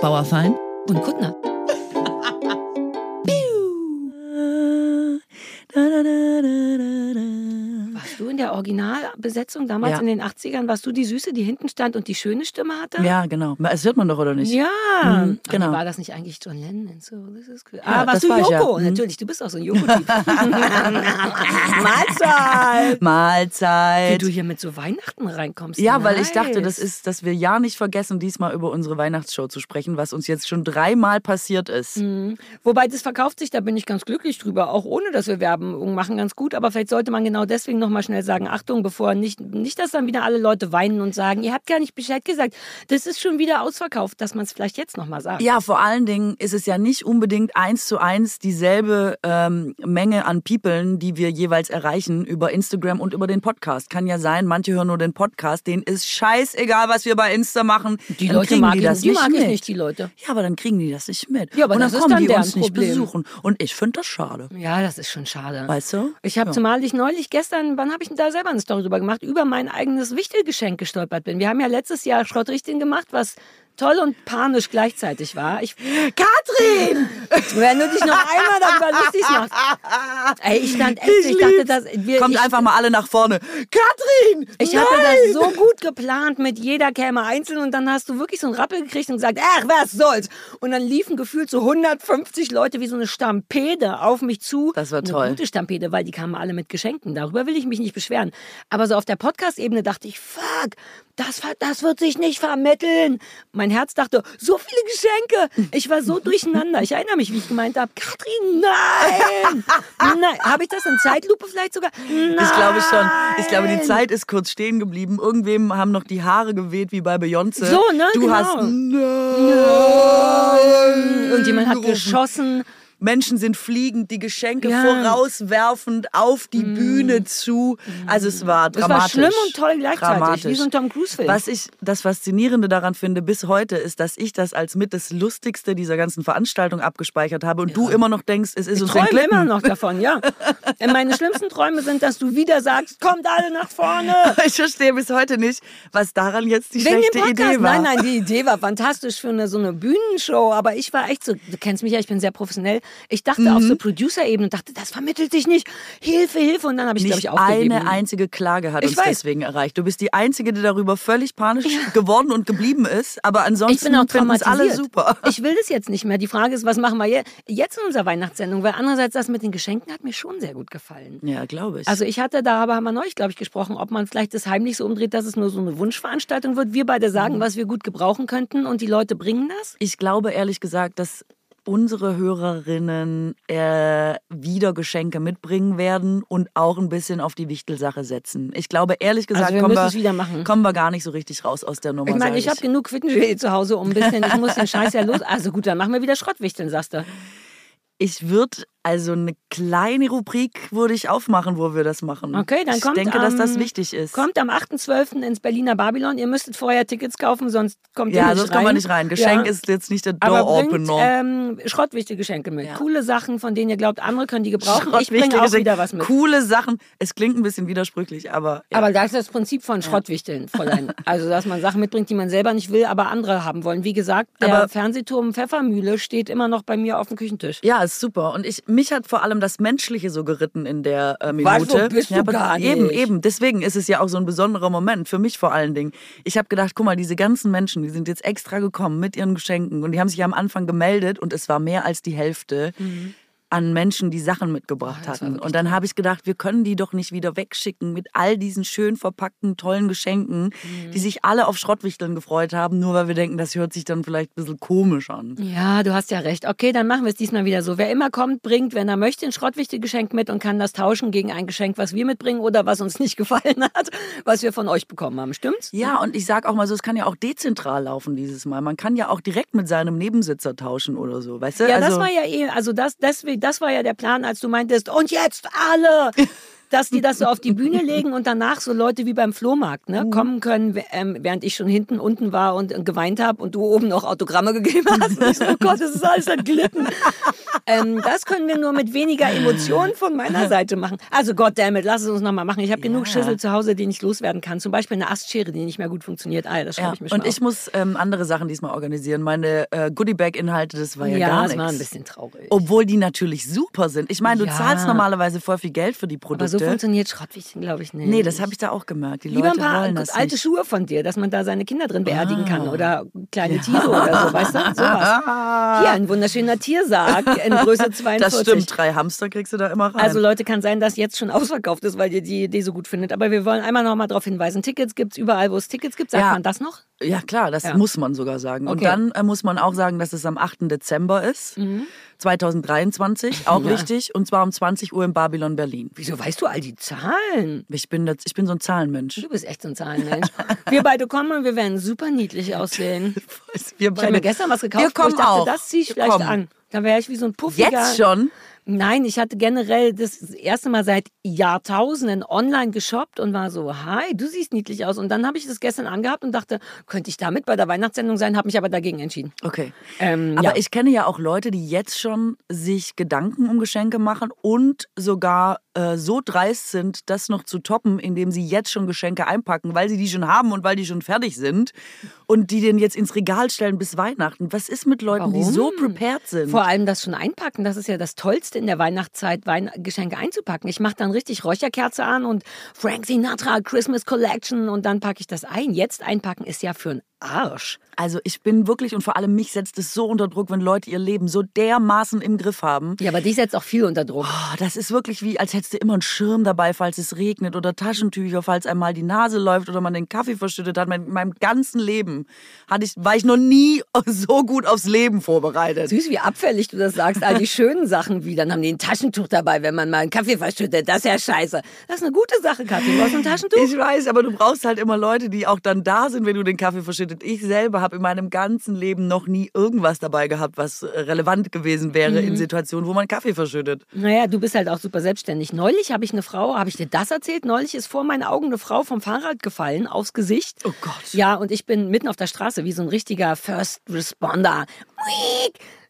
Bauerfein und Kuttner. Originalbesetzung damals Ja. in den 80ern? Warst du die Süße, die hinten stand und die schöne Stimme hatte? Ja, genau. Das hört man doch, oder nicht? Ja, Mhm, Aber genau. War das nicht eigentlich John Lennon? So, das ist cool. Ja, ah, warst das du war ich, ja. Joko? Mhm. Natürlich, du bist auch so ein Joko-Typ. Mahlzeit! Wie Mahlzeit. du hier mit so Weihnachten reinkommst. Ja, weil ich dachte, Nice. das ist, dass wir ja nicht vergessen, diesmal über unsere Weihnachtsshow zu sprechen, was uns jetzt schon dreimal passiert ist. Mhm. Wobei das verkauft sich, da bin ich ganz glücklich drüber, auch ohne dass wir Werbung machen, ganz gut. Aber vielleicht sollte man genau deswegen nochmal schnell sagen, Achtung, bevor nicht, nicht, dass dann wieder alle Leute weinen und sagen, ihr habt gar nicht Bescheid gesagt, das ist schon wieder ausverkauft, dass man es vielleicht jetzt nochmal sagt. Ja, vor allen Dingen ist es ja nicht unbedingt eins zu eins dieselbe ähm, Menge an Peoplen, die wir jeweils erreichen über Instagram und über den Podcast. Kann ja sein, manche hören nur den Podcast, denen ist scheißegal, was wir bei Insta machen. Die Dann Leute kriegen mag, die das die nicht mag mit. ich nicht, die Leute. Ja, aber dann kriegen die das nicht mit. Ja, aber und dann kommen dann die uns nicht Problem. besuchen. Und ich finde das schade. Ja, das ist schon schade. Weißt du? Ich habe Ja. zumal ich neulich gestern, wann habe ich denn da selber eine Story drüber gemacht, über mein eigenes Wichtelgeschenk gestolpert bin. Wir haben ja letztes Jahr Schrottrichteln gemacht, was toll und panisch gleichzeitig war. Ich, Katrin! Wenn du dich noch einmal darüber lustig machst. Ey, ich stand echt, ich, dachte, lieb's. dass wir, Kommt ich, einfach mal alle nach vorne. Katrin! ich nein! hatte das so gut geplant mit jeder käme einzeln und dann hast du wirklich so einen Rappel gekriegt und gesagt, ach, was soll's. Und dann liefen gefühlt so 150 Leute wie so eine Stampede auf mich zu. Das war eine toll. gute Stampede, weil die kamen alle mit Geschenken. Darüber will ich mich nicht beschweren. Aber so auf der Podcast-Ebene dachte ich, fuck, das, das wird sich nicht vermitteln. Mein Herz dachte, so viele Geschenke. Ich war so durcheinander. Ich erinnere mich, wie ich gemeint habe, Katrin, nein! nein. Habe ich das in Zeitlupe vielleicht sogar? Nein. Ich glaube schon. Ich glaube, die Zeit ist kurz stehen geblieben. Irgendwem haben noch die Haare geweht wie bei Beyoncé. So, ne? Du Genau. hast Nein. Und jemand hat geschossen. Menschen sind fliegend, die Geschenke Ja. vorauswerfend auf die Bühne zu. Also es war dramatisch. war schlimm und toll gleichzeitig, Dramatisch. wie so ein Tom Cruise-Film. Was ich das Faszinierende daran finde bis heute, ist, dass ich das als mit das Lustigste dieser ganzen Veranstaltung abgespeichert habe und du immer noch denkst, es ist Ich uns träume entglitten. immer noch davon, ja. Meine schlimmsten Träume sind, dass du wieder sagst, kommt alle nach vorne. Ich verstehe bis heute nicht, was daran jetzt die Wegen schlechte. Idee war. Nein, nein, die Idee war fantastisch für eine, so eine Bühnenshow. Aber ich war echt so, du kennst mich ja, ich bin sehr professionell. Ich dachte Mhm. auf so Producer-Ebene und dachte, das vermittelt sich nicht. Hilfe, Hilfe. Und dann habe ich, glaube ich, aufgegeben. eine einzige Klage hat Ich uns weiß. deswegen erreicht. Du bist die Einzige, die darüber völlig panisch geworden und geblieben ist. Aber ansonsten Ich bin auch traumatisiert. alle super. Ich will das jetzt nicht mehr. Die Frage ist, was machen wir je- jetzt in unserer Weihnachtssendung? Weil andererseits das mit den Geschenken hat mir schon sehr gut gefallen. Ja, glaube ich. Also ich hatte, darüber haben wir neulich, glaube ich, gesprochen, ob man vielleicht das heimlich so umdreht, dass es nur so eine Wunschveranstaltung wird. Wir beide sagen, Mhm. was wir gut gebrauchen könnten und die Leute bringen das. ich glaube ehrlich gesagt, dass unsere Hörerinnen äh, wieder Geschenke mitbringen werden und auch ein bisschen auf die Wichtelsache setzen. Ich glaube ehrlich gesagt, Also wir kommen, wir, kommen wir gar nicht so richtig raus aus der Nummer. Ich meine, sag ich habe genug Quittengelee zu Hause, um ein bisschen, ich muss den Scheiß ja los. Also gut, dann machen wir wieder Schrottwichteln, sagst du. Ich würde also eine kleine Rubrik würde ich aufmachen, wo wir das machen. Okay, dann ich kommt denke, dass das am- wichtig ist. Kommt am 8.12. ins Berliner Babylon. Ihr müsstet vorher Tickets kaufen, sonst kommt ihr ja, nicht sonst rein. kommen wir nicht rein. Geschenk Ja. ist jetzt nicht der Aber bringt Door-Opener. ähm, schrottwichtige Geschenke mit. Ja. Coole Sachen, von denen ihr glaubt, andere können die gebrauchen. Ich bringe auch wieder was mit. Coole Sachen. Es klingt ein bisschen widersprüchlich, aber ja. Aber das ist das Prinzip von Schrottwichteln, Fräulein. Also, dass man Sachen mitbringt, die man selber nicht will, aber andere haben wollen. Wie gesagt, der Aber- Fernsehturm Pfeffermühle steht immer noch bei mir auf dem Küchentisch. Ja, ist super. Und ich, mich hat vor allem das Menschliche so geritten in der äh, Minute. wo bist du ja, aber gar Eben, nicht. eben. Deswegen ist es ja auch so ein besonderer Moment, für mich vor allen Dingen. Ich habe gedacht, guck mal, diese ganzen Menschen, die sind jetzt extra gekommen mit ihren Geschenken und die haben sich ja am Anfang gemeldet und es war mehr als die Hälfte. An Menschen, die Sachen mitgebracht das war hatten. Und dann habe ich gedacht, wir können die doch nicht wieder wegschicken mit all diesen schön verpackten, tollen Geschenken, Mhm. die sich alle auf Schrottwichteln gefreut haben, nur weil wir denken, das hört sich dann vielleicht ein bisschen komisch an. Ja, du hast ja recht. Okay, dann machen wir es diesmal wieder so. Wer immer kommt, bringt, wenn er möchte, ein Schrottwichtelgeschenk mit und kann das tauschen gegen ein Geschenk, was wir mitbringen oder was uns nicht gefallen hat, was wir von euch bekommen haben. Stimmt's? Ja, und ich sag auch mal so, es kann ja auch dezentral laufen dieses Mal. Man kann ja auch direkt mit seinem Nebensitzer tauschen oder so, weißt du? Ja, also, das war ja eh, also das, deswegen, das war ja der Plan, als du meintest, und jetzt alle! Dass die das so auf die Bühne legen und danach so Leute wie beim Flohmarkt ne, Mhm. kommen können, ähm, während ich schon hinten unten war und äh, geweint habe und du oben noch Autogramme gegeben hast. Und ich so, oh Gott, das ist alles entglitten. Ähm, das können wir nur mit weniger Emotionen von meiner Seite machen. Also goddammit, lass es uns nochmal machen. Ich habe genug Ja. Schüssel zu Hause, den ich loswerden kann. Zum Beispiel eine Astschere, die nicht mehr gut funktioniert. Ah, ja, das schreibe Ja. ich mir schon Und ich auf. muss ähm, andere Sachen diesmal organisieren. Meine äh, Goodiebag-Inhalte, das war ja, ja, gar das war ein nichts. bisschen traurig. Obwohl die natürlich super sind. Ich meine, du Ja. zahlst normalerweise voll viel Geld für die Aber Produkte. so funktioniert Schrottwichchen, glaube ich, nicht. nee, das habe ich da auch gemerkt. Die Lieber ein Leute paar wollen das alte nicht. Schuhe von dir, dass man da seine Kinder drin beerdigen kann. Ah. Oder kleine Tiere oder so, weißt du? Sowas. Hier, ein wunderschöner Tiersarg in Größe 42. Das stimmt, drei Hamster kriegst du da immer rein. Also Leute, kann sein, dass jetzt schon ausverkauft ist, weil ihr die Idee so gut findet. Aber wir wollen einmal noch mal darauf hinweisen. Tickets gibt's überall, wo es Tickets gibt. Sagt Ja. man das noch? Ja, klar, das Ja. muss man sogar sagen. Und Okay. dann äh, muss man auch sagen, dass es am 8. Dezember ist, 2023, auch Ja. wichtig, und zwar um 20 Uhr in Babylon, Berlin. Wieso weißt du all die Zahlen? Ich bin, das, ich bin so ein Zahlenmensch. Du bist echt so ein Zahlenmensch. wir beide kommen und wir werden super niedlich aussehen. Wir Ich habe mir gestern was gekauft, Wir kommen ich dachte, auch. das ziehe ich Wir vielleicht kommen. an. Da wäre ich wie so ein puffiger... Jetzt schon? Nein, ich hatte generell das erste Mal seit Jahrtausenden online geshoppt und war so, hi, du siehst niedlich aus. Und dann habe ich das gestern angehabt und dachte, könnte ich damit bei der Weihnachtssendung sein, habe mich aber dagegen entschieden. Okay. Ähm, Aber ja. ich kenne ja auch Leute, die jetzt schon sich Gedanken um Geschenke machen und sogar äh, so dreist sind, das noch zu toppen, indem sie jetzt schon Geschenke einpacken, weil sie die schon haben und weil die schon fertig sind und die den jetzt ins Regal stellen bis Weihnachten. Was ist mit Leuten, die Warum? so prepared sind? Vor allem das schon einpacken, das ist ja das Tollste in der Weihnachtszeit, Wein Geschenke einzupacken. Ich mache dann richtig Räucherkerze an und Frank Sinatra Christmas Collection und dann packe ich das ein. Jetzt einpacken ist ja für einen Arsch. Also ich bin wirklich und vor allem mich setzt es so unter Druck, wenn Leute ihr Leben so dermaßen im Griff haben. Ja, aber dich setzt auch viel unter Druck. Oh, das ist wirklich wie, als hättest du immer einen Schirm dabei, falls es regnet oder Taschentücher, falls einmal die Nase läuft oder man den Kaffee verschüttet hat. In meinem ganzen Leben hatte ich, war ich noch nie so gut aufs Leben vorbereitet. Süß, wie abfällig du das sagst. All die schönen Sachen wie, dann haben die ein Taschentuch dabei, wenn man mal einen Kaffee verschüttet. Das ist ja scheiße. Das ist eine gute Sache, Kathi. Du hast ein Taschentuch? Ich weiß, aber du brauchst halt immer Leute, die auch dann da sind, wenn du den Kaffee verschüttet. Ich selber habe in meinem ganzen Leben noch nie irgendwas dabei gehabt, was relevant gewesen wäre in Situationen, wo man Kaffee verschüttet. Naja, du bist halt auch super selbstständig. Neulich habe ich eine Frau, habe ich dir das erzählt? Neulich ist vor meinen Augen eine Frau vom Fahrrad gefallen, aufs Gesicht. Oh Gott. Ja, und ich bin mitten auf der Straße wie so ein richtiger First Responder.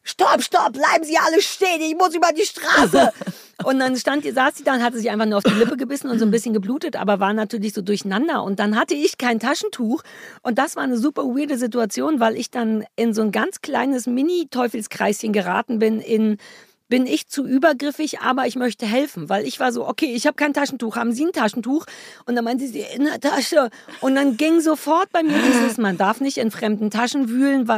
Stopp, stopp, bleiben Sie alle stehen, ich muss über die Straße. Und dann stand, saß sie da und hatte sich einfach nur auf die Lippe gebissen und so ein bisschen geblutet, aber war natürlich so durcheinander. Und dann hatte ich kein Taschentuch. Und das war eine super weirde Situation, weil ich dann in so ein ganz kleines Mini-Teufelskreischen geraten bin in bin ich zu übergriffig, aber ich möchte helfen, weil ich war so, okay, ich habe kein Taschentuch, haben Sie ein Taschentuch? Und dann meinte sie, in der Tasche. Und dann ging sofort bei mir dieses, man darf nicht in fremden Taschen wühlen.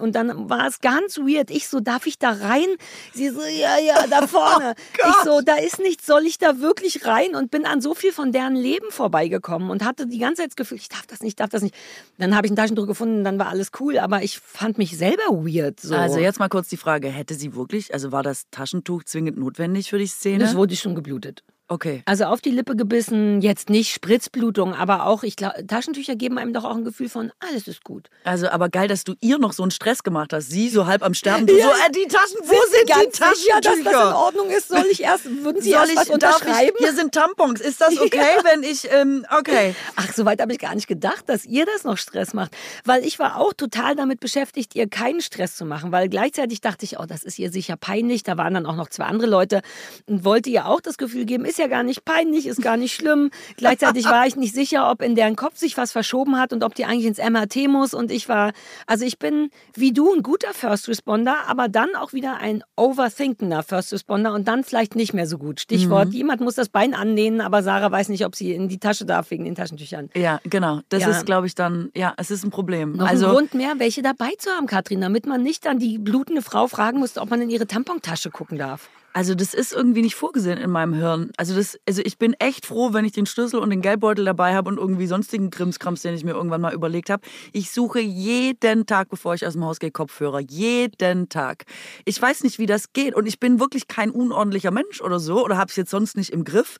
Und dann war es ganz weird. Ich so, darf ich da rein? Sie so, ja, ja, da vorne. ich so, da ist nichts, soll ich da wirklich rein? Und bin an so viel von deren Leben vorbeigekommen und hatte die ganze Zeit das Gefühl, ich darf das nicht, ich darf das nicht. Dann habe ich ein Taschentuch gefunden, dann war alles cool, aber ich fand mich selber weird. So. Also jetzt mal kurz die Frage, hätte sie wirklich, also war das Taschentuch zwingend notwendig für die Szene? das wurde schon geblutet. Okay. Also auf die Lippe gebissen, jetzt nicht Spritzblutung, aber auch, ich glaube, Taschentücher geben einem doch auch ein Gefühl von, alles ist gut. Also, aber geil, dass du ihr noch so einen Stress gemacht hast. Sie so halb am Sterben. Du so, äh, die Taschen, wo sind, ganz die Taschentücher? sicher, dass das in Ordnung ist? Soll ich erst, würden Sie Soll erst ich, was unterschreiben? ich, hier sind Tampons. Ist das okay, wenn ich, ähm, okay. Ach, so weit habe ich gar nicht gedacht, dass ihr das noch Stress macht. Weil ich war auch total damit beschäftigt, ihr keinen Stress zu machen. Weil gleichzeitig dachte ich, oh, das ist ihr sicher peinlich. Da waren dann auch noch zwei andere Leute und wollte ihr auch das Gefühl geben, ist ja gar nicht peinlich, ist gar nicht schlimm. Gleichzeitig war ich nicht sicher, ob in deren Kopf sich was verschoben hat und ob die eigentlich ins MRT muss. Und ich war, also ich bin wie du ein guter First Responder, aber dann auch wieder ein overthinkender First Responder und dann vielleicht nicht mehr so gut. Stichwort, jemand muss das Bein annähen, aber Sarah weiß nicht, ob sie in die Tasche darf wegen den Taschentüchern. Ja, genau. Das Ja. ist, glaube ich, dann, ja, es ist ein Problem. Noch also, ein Grund mehr, welche dabei zu haben, Katrin, damit man nicht dann die blutende Frau fragen muss, ob man in ihre Tampontasche gucken darf. Also das ist irgendwie nicht vorgesehen in meinem Hirn. Also das, also ich bin echt froh, wenn ich den Schlüssel und den Geldbeutel dabei habe und irgendwie sonstigen Krimskrams, den ich mir irgendwann mal überlegt habe. Ich suche jeden Tag, bevor ich aus dem Haus gehe, Kopfhörer. Jeden Tag. Ich weiß nicht, wie das geht und ich bin wirklich kein unordentlicher Mensch oder so oder habe es jetzt sonst nicht im Griff.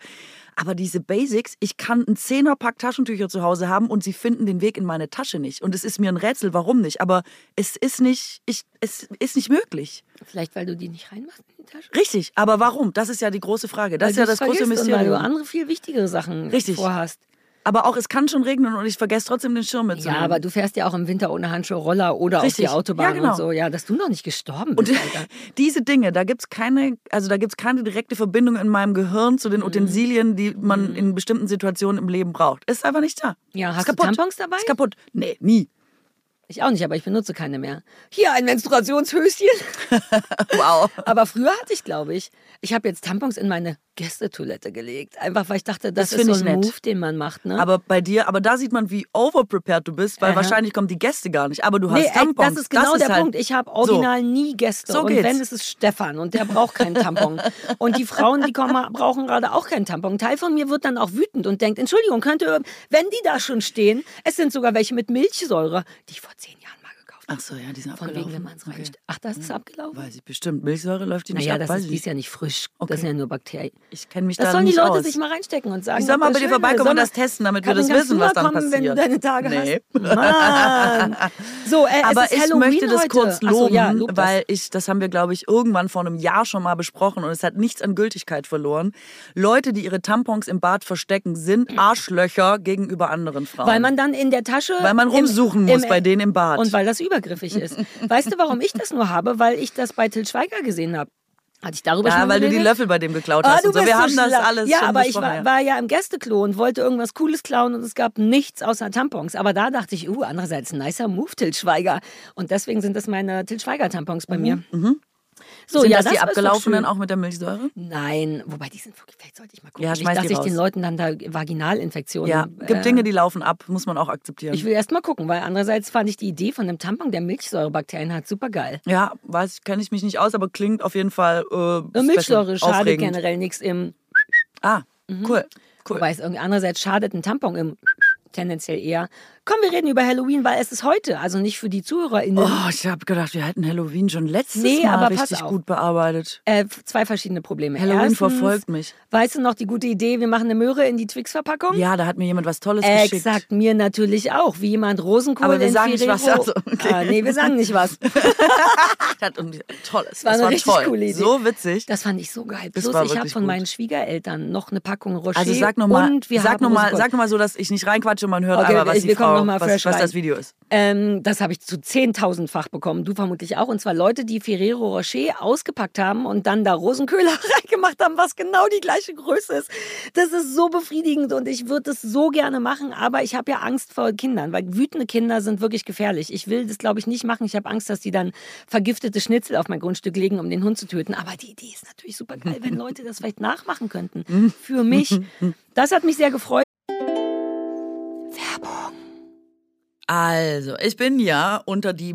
Aber diese Basics, ich kann einen Zehnerpack Taschentücher zu Hause haben und sie finden den Weg in meine Tasche nicht. Und es ist mir ein Rätsel, warum nicht. Aber es ist nicht, ich, es ist nicht möglich. Vielleicht, weil du die nicht reinmachst in die Tasche? Richtig, aber warum? Das ist ja die große Frage. Das Weil ist ja du das es große und Weil du Mysterium. andere, viel wichtigere Sachen Richtig. vorhast. Aber auch es kann schon regnen und ich vergesse trotzdem den Schirm Ja, mitzunehmen. aber du fährst ja auch im Winter ohne Handschuhe Roller oder Richtig. auf die Autobahn Ja, genau. und so. Ja, dass du noch nicht gestorben Und bist, Alter. diese Dinge, da gibt's keine, also da gibt's keine direkte Verbindung in meinem Gehirn zu den Mhm. Utensilien, die man in bestimmten Situationen im Leben braucht. Ist einfach nicht da. Ja, Ist hast du kaputt. Tampons dabei? Ist kaputt. Nee, nie. Ich auch nicht, aber ich benutze keine mehr. Hier ein Menstruationshöschen. Wow. Aber früher hatte ich, glaube ich, ich habe jetzt Tampons in meine Gästetoilette gelegt. Einfach, weil ich dachte, das, Das ist so ein ich nett. Move, den man macht. Ne? Aber bei dir, aber da sieht man, wie overprepared du bist, weil Aha. wahrscheinlich kommen die Gäste gar nicht. Aber du hast Nee, Tampons. das ist genau der halt Punkt. Ich habe original nie Gäste. So und geht's. wenn, es ist Stefan und der braucht keinen Tampon. und die Frauen, die kommen, brauchen gerade auch keinen Tampon. Ein Teil von mir wird dann auch wütend und denkt, Entschuldigung, könnte, wenn die da schon stehen, es sind sogar welche mit Milchsäure, die vor zehn Jahren mal gekauft habe. Ach so, ja, die sind Von abgelaufen. wegen, wenn man es Okay. Ach, das ist abgelaufen? Weiß ich bestimmt. Milchsäure läuft die nicht Naja, ab, das weiß ist, ich die ist ja nicht frisch. Okay. Das sind ja nur Bakterien. Ich kenne mich Das da sollen die nicht Leute aus. sich mal reinstecken und sagen. Ich soll mal das bei dir vorbeikommen und das testen, damit wir das wissen, was dann kommen, wenn du passiert? deine Tage Nee. hast. Mann. So, äh, Aber es ist ich Halloween möchte das heute. kurz Ach so, loben, ja, lob das. weil ich, das haben wir, glaube ich, irgendwann vor einem Jahr schon mal besprochen und es hat nichts an Gültigkeit verloren. Leute, die ihre Tampons im Bad verstecken, sind Arschlöcher gegenüber anderen Frauen. Weil man dann in der Tasche. Weil man rumsuchen muss bei denen im Bad. Und weil das übergriffig ist. weißt du, warum ich das nur habe? Weil ich das bei Till Schweiger gesehen habe. Hatte ich darüber schon ja, mal weil du die? Löffel bei dem geklaut Ah, hast. und so. Wir so haben das alles Ja, schon aber ich war, ja. war ja im Gästeklo und wollte irgendwas Cooles klauen und es gab nichts außer Tampons. Aber da dachte ich, uh, andererseits nicer Move, Till Schweiger. Und deswegen sind das meine Till Schweiger Tampons bei mir. So, Mhm, Sind ja, das die ist doch abgelaufenen schön. auch mit der Milchsäure? Nein, wobei die sind wirklich, vielleicht sollte ich mal gucken. Ja, Nicht, dass die raus. den Leuten dann da Vaginalinfektionen. Ja, gibt äh, Dinge, die laufen ab, muss man auch akzeptieren. Ich will erst mal gucken, weil andererseits fand ich die Idee von einem Tampon, der Milchsäurebakterien hat, super geil. ja, weiß, kenne ich mich nicht aus, aber klingt auf jeden Fall äh, Milchsäure schadet generell nichts im. Ah, cool, cool. Wobei es irgendwie andererseits schadet ein Tampon im tendenziell eher. Komm, wir reden über Halloween, weil es ist heute, also nicht für die ZuhörerInnen. Oh, ich habe gedacht, wir hätten Halloween schon letztes Nee, Mal aber richtig gut bearbeitet. Äh, zwei verschiedene Probleme. Halloween Erstens, verfolgt mich. Weißt du noch die gute Idee, wir machen eine Möhre in die Twix-Verpackung? Ja, da hat mir jemand was Tolles geschickt. Exakt, mir natürlich auch. Wie jemand Rosenkohl Aber wir sagen nicht Ferrero. was, also, okay. ah, nee, wir sagen nicht was. Das und tolles. war das eine war richtig toll. coole Idee. So witzig. Das fand ich so geil. Das Plus, war ich habe von gut. meinen Schwiegereltern noch eine Packung Rocher. Also sag nochmal, und wir sag haben noch mal, Rosenkohl. sag noch mal so, dass ich nicht reinquatsche und man hört Okay, aber, was, wir die Frau, noch mal was, fresh was rein. das Video ist. Ähm, das habe ich zu 10.000-fach bekommen. Du vermutlich auch. Und zwar Leute, die Ferrero Rocher ausgepackt haben und dann da Rosenköhler reingemacht haben, was genau die gleiche Größe ist. Das ist so befriedigend und ich würde das so gerne machen, aber ich habe ja Angst vor Kindern, weil wütende Kinder sind wirklich gefährlich. Ich will das, glaube ich, nicht machen. Ich habe Angst, dass die dann vergiftete Schnitzel auf mein Grundstück legen, um den Hund zu töten. Aber die Idee ist natürlich super geil, wenn Leute das vielleicht nachmachen könnten. Für mich. Das hat mich sehr gefreut. Also, ich bin ja unter die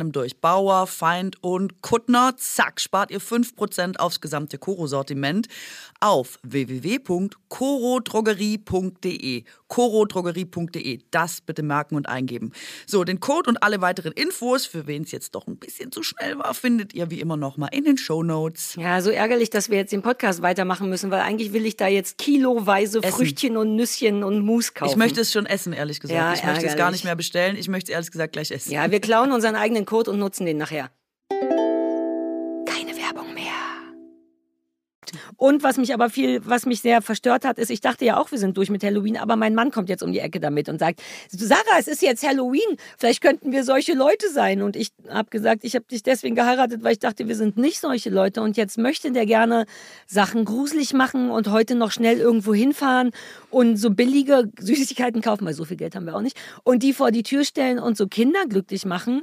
einem durch. Bauer, Feind und Kuttner. Zack, spart ihr 5% aufs gesamte Koro-Sortiment auf www.korodrogerie.de. korodrogerie.de. Das bitte merken und eingeben. So, den Code und alle weiteren Infos, für wen es jetzt doch ein bisschen zu schnell war, findet ihr wie immer nochmal in den Show Notes. Ja, so ärgerlich, dass wir jetzt den Podcast weitermachen müssen, weil eigentlich will ich da jetzt kiloweise Essen. Früchtchen und Nüsschen und Mousse kaufen. Ich möchte es schon essen, ehrlich gesagt. Ja, ich möchte es gar ärgerlich. nicht mehr bestellen. Ich möchte es ehrlich gesagt gleich essen. Ja, wir klauen unseren eigenen Code und nutzen den nachher. Und was mich aber viel, was mich sehr verstört hat, ist, ich dachte ja auch, wir sind durch mit Halloween, aber mein Mann kommt jetzt um die Ecke damit und sagt, Sarah, es ist jetzt Halloween, vielleicht könnten wir solche Leute sein. Und ich habe gesagt, ich habe dich deswegen geheiratet, weil ich dachte, wir sind nicht solche Leute. Und jetzt möchte der gerne Sachen gruselig machen und heute noch schnell irgendwo hinfahren und so billige Süßigkeiten kaufen, weil so viel Geld haben wir auch nicht, und die vor die Tür stellen und so Kinder glücklich machen.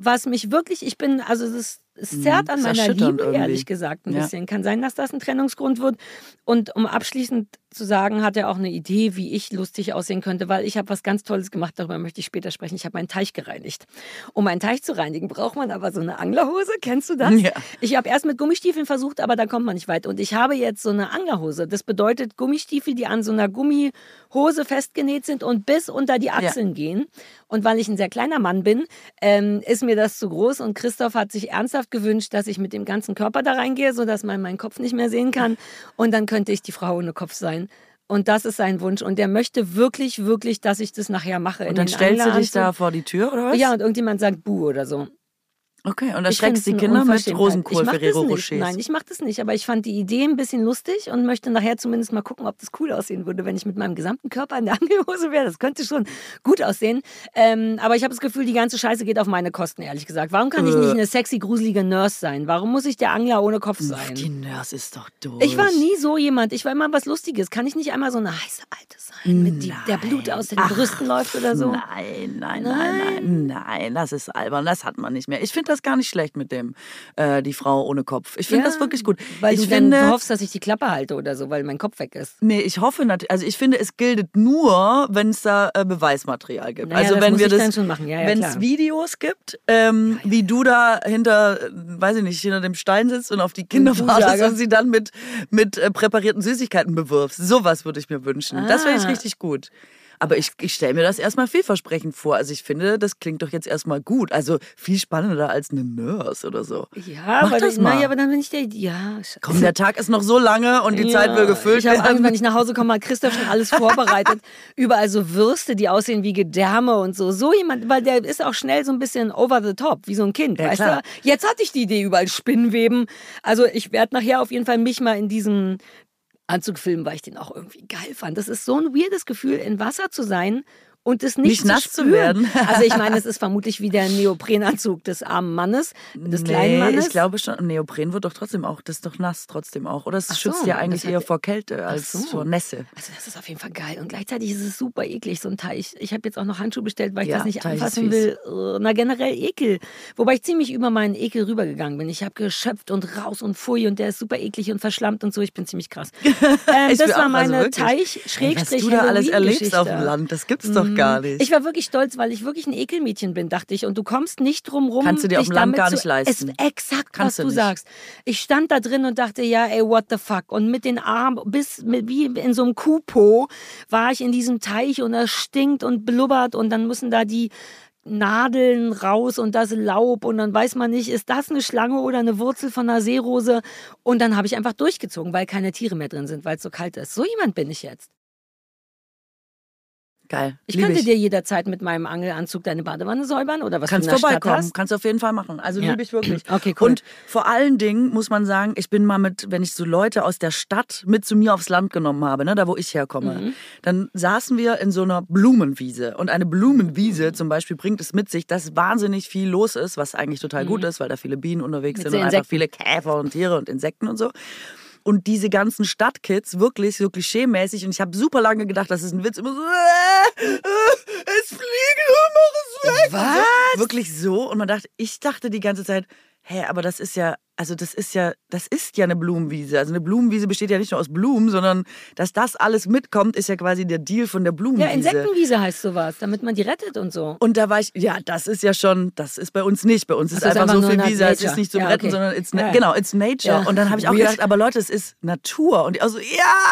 Was mich wirklich, ich bin, also das, es zerrt an meiner Liebe, irgendwie. ehrlich gesagt, ein Ja. bisschen. Kann sein, dass das ein Trennungsgrund wird. Und um abschließend zu sagen, hat er auch eine Idee, wie ich lustig aussehen könnte, weil ich habe was ganz Tolles gemacht, darüber möchte ich später sprechen. Ich habe meinen Teich gereinigt. Um einen Teich zu reinigen, braucht man aber so eine Anglerhose. Kennst du das? Ja. Ich habe erst mit Gummistiefeln versucht, aber da kommt man nicht weit. Und ich habe jetzt so eine Anglerhose. Das bedeutet Gummistiefel, die an so einer Gummihose festgenäht sind und bis unter die Achseln gehen. Und weil ich ein sehr kleiner Mann bin, ähm, ist mir das zu groß. Und Christoph hat sich ernsthaft gewünscht, dass ich mit dem ganzen Körper da reingehe, sodass man meinen Kopf nicht mehr sehen kann. Und dann könnte ich die Frau ohne Kopf sein. Und das ist sein Wunsch. Und der möchte wirklich, wirklich, dass ich das nachher mache. Und dann stellst du dich da vor die Tür, oder was? Ja, und irgendjemand sagt Buh oder so. Okay, und da Ich schreckst find's die Kinder mit. Rosenkohl Ich mach Ferrero. Rochers. Nein, ich mache das nicht, aber ich fand die Idee ein bisschen lustig und möchte nachher zumindest mal gucken, ob das cool aussehen würde, wenn ich mit meinem gesamten Körper in der Angelhose wäre. Das könnte schon gut aussehen. Ähm, aber ich habe das Gefühl, die ganze Scheiße geht auf meine Kosten, ehrlich gesagt. Warum kann ich Äh. nicht eine sexy, gruselige Nurse sein? Warum muss ich der Angler ohne Kopf Ach, Die sein? Nurse ist doch durch. Ich war nie so jemand. Ich war immer was Lustiges. Kann ich nicht einmal so eine heiße Alte sein, mit die, der Blut aus den Ach, Brüsten läuft oder so? Nein, nein, nein, nein, nein, das ist albern, das hat man nicht mehr. Ich finde das gar nicht schlecht mit dem, äh, die Frau ohne Kopf. Ich finde Ja, das wirklich gut. Weil ich du finde, dann hoffst, dass ich die Klappe halte oder so, weil mein Kopf weg ist. Nee, ich hoffe natürlich, also ich finde, es gilt nur, wenn es da äh, Beweismaterial gibt. Naja, also das wenn wir das, dann schon machen. Ja, ja, wenn es Videos gibt, ähm, wie du da hinter, äh, weiß ich nicht, hinter dem Stein sitzt und auf die Kinder wartest und sie dann mit, mit äh, präparierten Süßigkeiten bewirfst. Sowas würde ich mir wünschen. Das wäre ich Ah. richtig gut. Aber ich, ich stelle mir das erstmal vielversprechend vor. Also ich finde, das klingt doch jetzt erstmal gut. Also viel spannender als eine Nurse oder so. Ja, Mach aber, das dann, mal. naja, aber dann bin ich der. Ja, sch- Komm, der Tag ist noch so lange und die Zeit will gefüllt ich habe Angst, wenn ich nach Hause komme, hat Christoph schon alles vorbereitet. Überall so Würste, die aussehen wie Gedärme und so. So jemand, weil der ist auch schnell so ein bisschen over the top, wie so ein Kind, Ja, weißt klar. du? Jetzt hatte ich die Idee, überall Spinnweben. Also ich werde nachher auf jeden Fall mich mal in diesem Anzug filmen, weil ich den auch irgendwie geil fand. Das ist so ein weirdes Gefühl, in Wasser zu sein und es nicht, Nicht nass zu spüren. werden. Also ich meine, es ist vermutlich wie der Neoprenanzug des armen Mannes, des kleinen Mannes. ich glaube schon. Neopren wird doch trotzdem auch, das ist doch nass trotzdem auch. Oder es Ach schützt so, ja eigentlich hat- eher vor Kälte als so. vor Nässe. Also das ist auf jeden Fall geil. Und gleichzeitig ist es super eklig, so ein Teich. Ich habe jetzt auch noch Handschuhe bestellt, weil ich Ja, das nicht Teich anfassen will. Na, generell Ekel. Wobei ich ziemlich über meinen Ekel rübergegangen bin. Ich habe geschöpft und raus und pfui und der ist super eklig und verschlammt und so. Ich bin ziemlich krass. Ähm, das war also meine wirklich. Teich Ey, Schrägstrich Was du da alles erlebst auf dem Land, das gibt's doch gar nicht. Ich war wirklich stolz, weil ich wirklich ein Ekelmädchen bin, dachte ich. Und du kommst nicht drum rum. Kannst du dir auf dich dem Land gar zu- nicht leisten. Es, exakt, Kannst was du nicht. sagst. Ich stand da drin und dachte, ja, ey, what the fuck. Und mit den Armen, bis mit, wie in so einem Kuhpo, war ich in diesem Teich und das stinkt und blubbert und dann müssen da die Nadeln raus und das Laub und dann weiß man nicht, ist das eine Schlange oder eine Wurzel von einer Seerose? Und dann habe ich einfach durchgezogen, weil keine Tiere mehr drin sind, weil es so kalt ist. So jemand bin ich jetzt. Geil. Ich könnte dir jederzeit mit meinem Angelanzug deine Badewanne säubern oder was Kannst du in der Stadt vorbeikommen, hast. kannst du auf jeden Fall machen. Also Ja. liebe ich wirklich. Okay, cool. Und vor allen Dingen muss man sagen, ich bin mal mit, wenn ich so Leute aus der Stadt mit zu mir aufs Land genommen habe, ne, da wo ich herkomme, Mhm. dann saßen wir in so einer Blumenwiese. Und eine Blumenwiese zum Beispiel bringt es mit sich, dass wahnsinnig viel los ist, was eigentlich total gut ist, weil da viele Bienen unterwegs Mhm. Mit sind und einfach viele Käfer und Tiere und Insekten und so. Und diese ganzen Stadtkids, wirklich so klischee-mäßig. Und ich habe super lange gedacht, das ist ein Witz. Immer so, äh, äh, es fliegt immer es weg. Und So, wirklich so. Und man dachte, ich dachte die ganze Zeit, hä, aber das ist ja, also das ist ja, das ist ja eine Blumenwiese. Also eine Blumenwiese besteht ja nicht nur aus Blumen, sondern dass das alles mitkommt, ist ja quasi der Deal von der Ja, Blumenwiese. Insektenwiese heißt sowas, damit man die rettet und so. Und da war ich, ja, das ist ja schon, das ist bei uns nicht. Bei uns ist ist einfach einfach so viel Wiese, es ist nicht zum Ja, Retten, okay. sondern it's, Ja. genau, it's nature. Ja. Und dann habe ich auch gedacht, aber Leute, es ist Natur. Und die auch so, ja,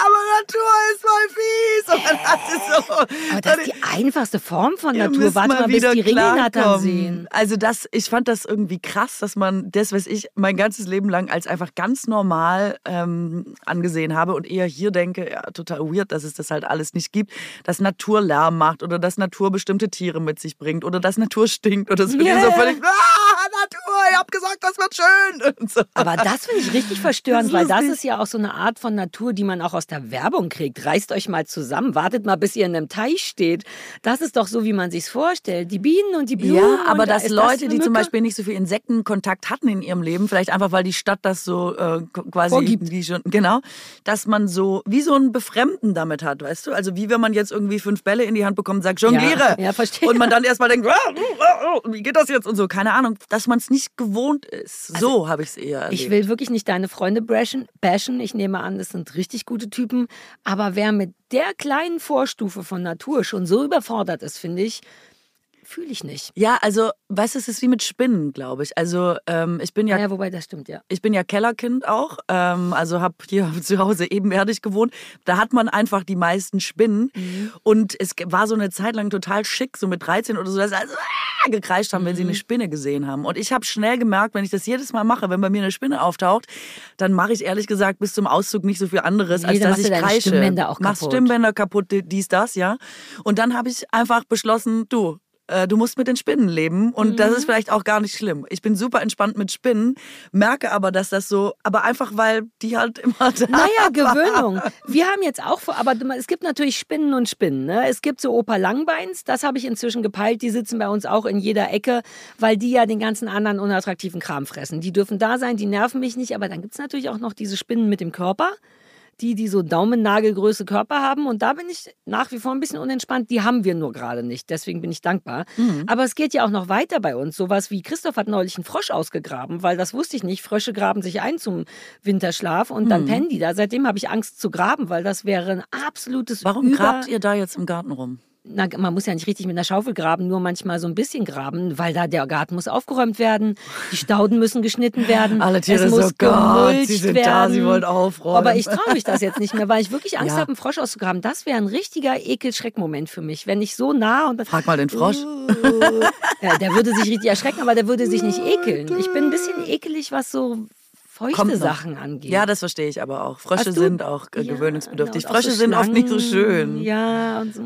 aber Natur ist voll fies. Und dann ich so, Aber das ist die einfachste Form von Natur. Warte mal, bis wieder die klarkommen. sehen. Also das, ich fand das irgendwie krass, dass man das, was ich mein ganzes Leben lang als einfach ganz normal ähm, angesehen habe und eher hier denke, ja, total weird, dass es das halt alles nicht gibt, dass Natur Lärm macht oder dass Natur bestimmte Tiere mit sich bringt oder dass Natur stinkt oder so. Yeah. So völlig, ah, Natur, ihr habt gesagt, das wird schön. So. Aber das finde ich richtig verstörend, Das weil das ist ja auch so eine Art von Natur, die man auch aus der Werbung kriegt. Reißt euch mal zusammen, wartet mal, bis ihr in einem Teich steht. Das ist doch so, wie man sich's vorstellt. Die Bienen und die Blumen. Ja, aber da dass ist Leute, eine die zum. Beispiel nicht so viel Insektenkontakt hatten in ihrem Leben, vielleicht einfach weil die Stadt das so äh, quasi Vorgibt. die schon, genau, dass man so wie so ein Befremden damit hat, weißt du? Also wie wenn man jetzt irgendwie fünf Bälle in die Hand bekommt und sagt, jongliere. Ja, ja, verstehe. Und man dann erstmal denkt, ah, ah, ah, wie geht das jetzt und so, keine Ahnung, dass man es nicht gewohnt ist. so habe ich es eher erlebt. Ich will wirklich nicht deine Freunde bashen. Ich nehme an, das sind richtig gute Typen. Aber wer mit der kleinen Vorstufe von Natur schon so überfordert ist, finde ich, fühle ich nicht. ja, also, weißt du, es ist wie mit Spinnen, glaube ich. Also, ähm, ich bin ja Ja, wobei das stimmt, ja. Ich bin ja Kellerkind auch, ähm, also habe hier zu Hause ebenerdig gewohnt. Da hat man einfach die meisten Spinnen. Und es war so eine Zeit lang total schick, so mit 13 oder so, dass alle so, ah, gekreischt haben, wenn sie eine Spinne gesehen haben. Und ich habe schnell gemerkt, wenn ich das jedes Mal mache, wenn bei mir eine Spinne auftaucht, dann mache ich ehrlich gesagt bis zum Auszug nicht so viel anderes, Nee, als dass ich kreische. Stimmbänder auch kaputt. Stimmbänder kaputt, dies, das, ja. Und dann habe ich einfach beschlossen, du, äh, du musst mit den Spinnen leben und das ist Mhm. vielleicht auch gar nicht schlimm. Ich bin super entspannt mit Spinnen, merke aber, dass das so, aber einfach weil die halt immer da Naja, Gewöhnung. Wir haben jetzt auch vor, aber es gibt natürlich Spinnen und Spinnen. Ne? Es gibt so Opa Langbeins, das habe ich inzwischen gepeilt, die sitzen bei uns auch in jeder Ecke, weil die ja den ganzen anderen unattraktiven Kram fressen. Die dürfen da sein, die nerven mich nicht, aber dann gibt es natürlich auch noch diese Spinnen mit dem Körper. Die, die so Daumennagelgröße Körper haben. Und da bin ich nach wie vor ein bisschen unentspannt. Die haben wir nur gerade nicht. Deswegen bin ich dankbar. Aber es geht ja auch noch weiter bei uns. Sowas wie Christoph hat neulich einen Frosch ausgegraben, weil das wusste ich nicht. Frösche graben sich ein zum Winterschlaf und dann pennen die da. Seitdem habe ich Angst zu graben, weil das wäre ein absolutes Warum Über grabt ihr da jetzt im Garten rum? Na, man muss ja nicht richtig mit einer Schaufel graben, nur manchmal so ein bisschen graben, weil da der Garten muss aufgeräumt werden, die Stauden müssen geschnitten werden, Alle Tiere es so, muss Gott, gemulcht sie sind werden. da, sie wollen aufräumen. Aber ich traue mich das jetzt nicht mehr, weil ich wirklich Angst Ja. habe, einen Frosch auszugraben. Das wäre ein richtiger Ekel-Schreckmoment für mich, wenn ich so nah und Frag mal den Frosch. ja, der würde sich richtig erschrecken, aber der würde sich nicht ekeln. Ich bin ein bisschen ekelig, was so feuchte Kommt noch. Sachen angeht. Ja, das verstehe ich aber auch. Frösche sind auch äh, Ja, gewöhnungsbedürftig. genau, Frösche so sind oft nicht so schön. Ja, und so.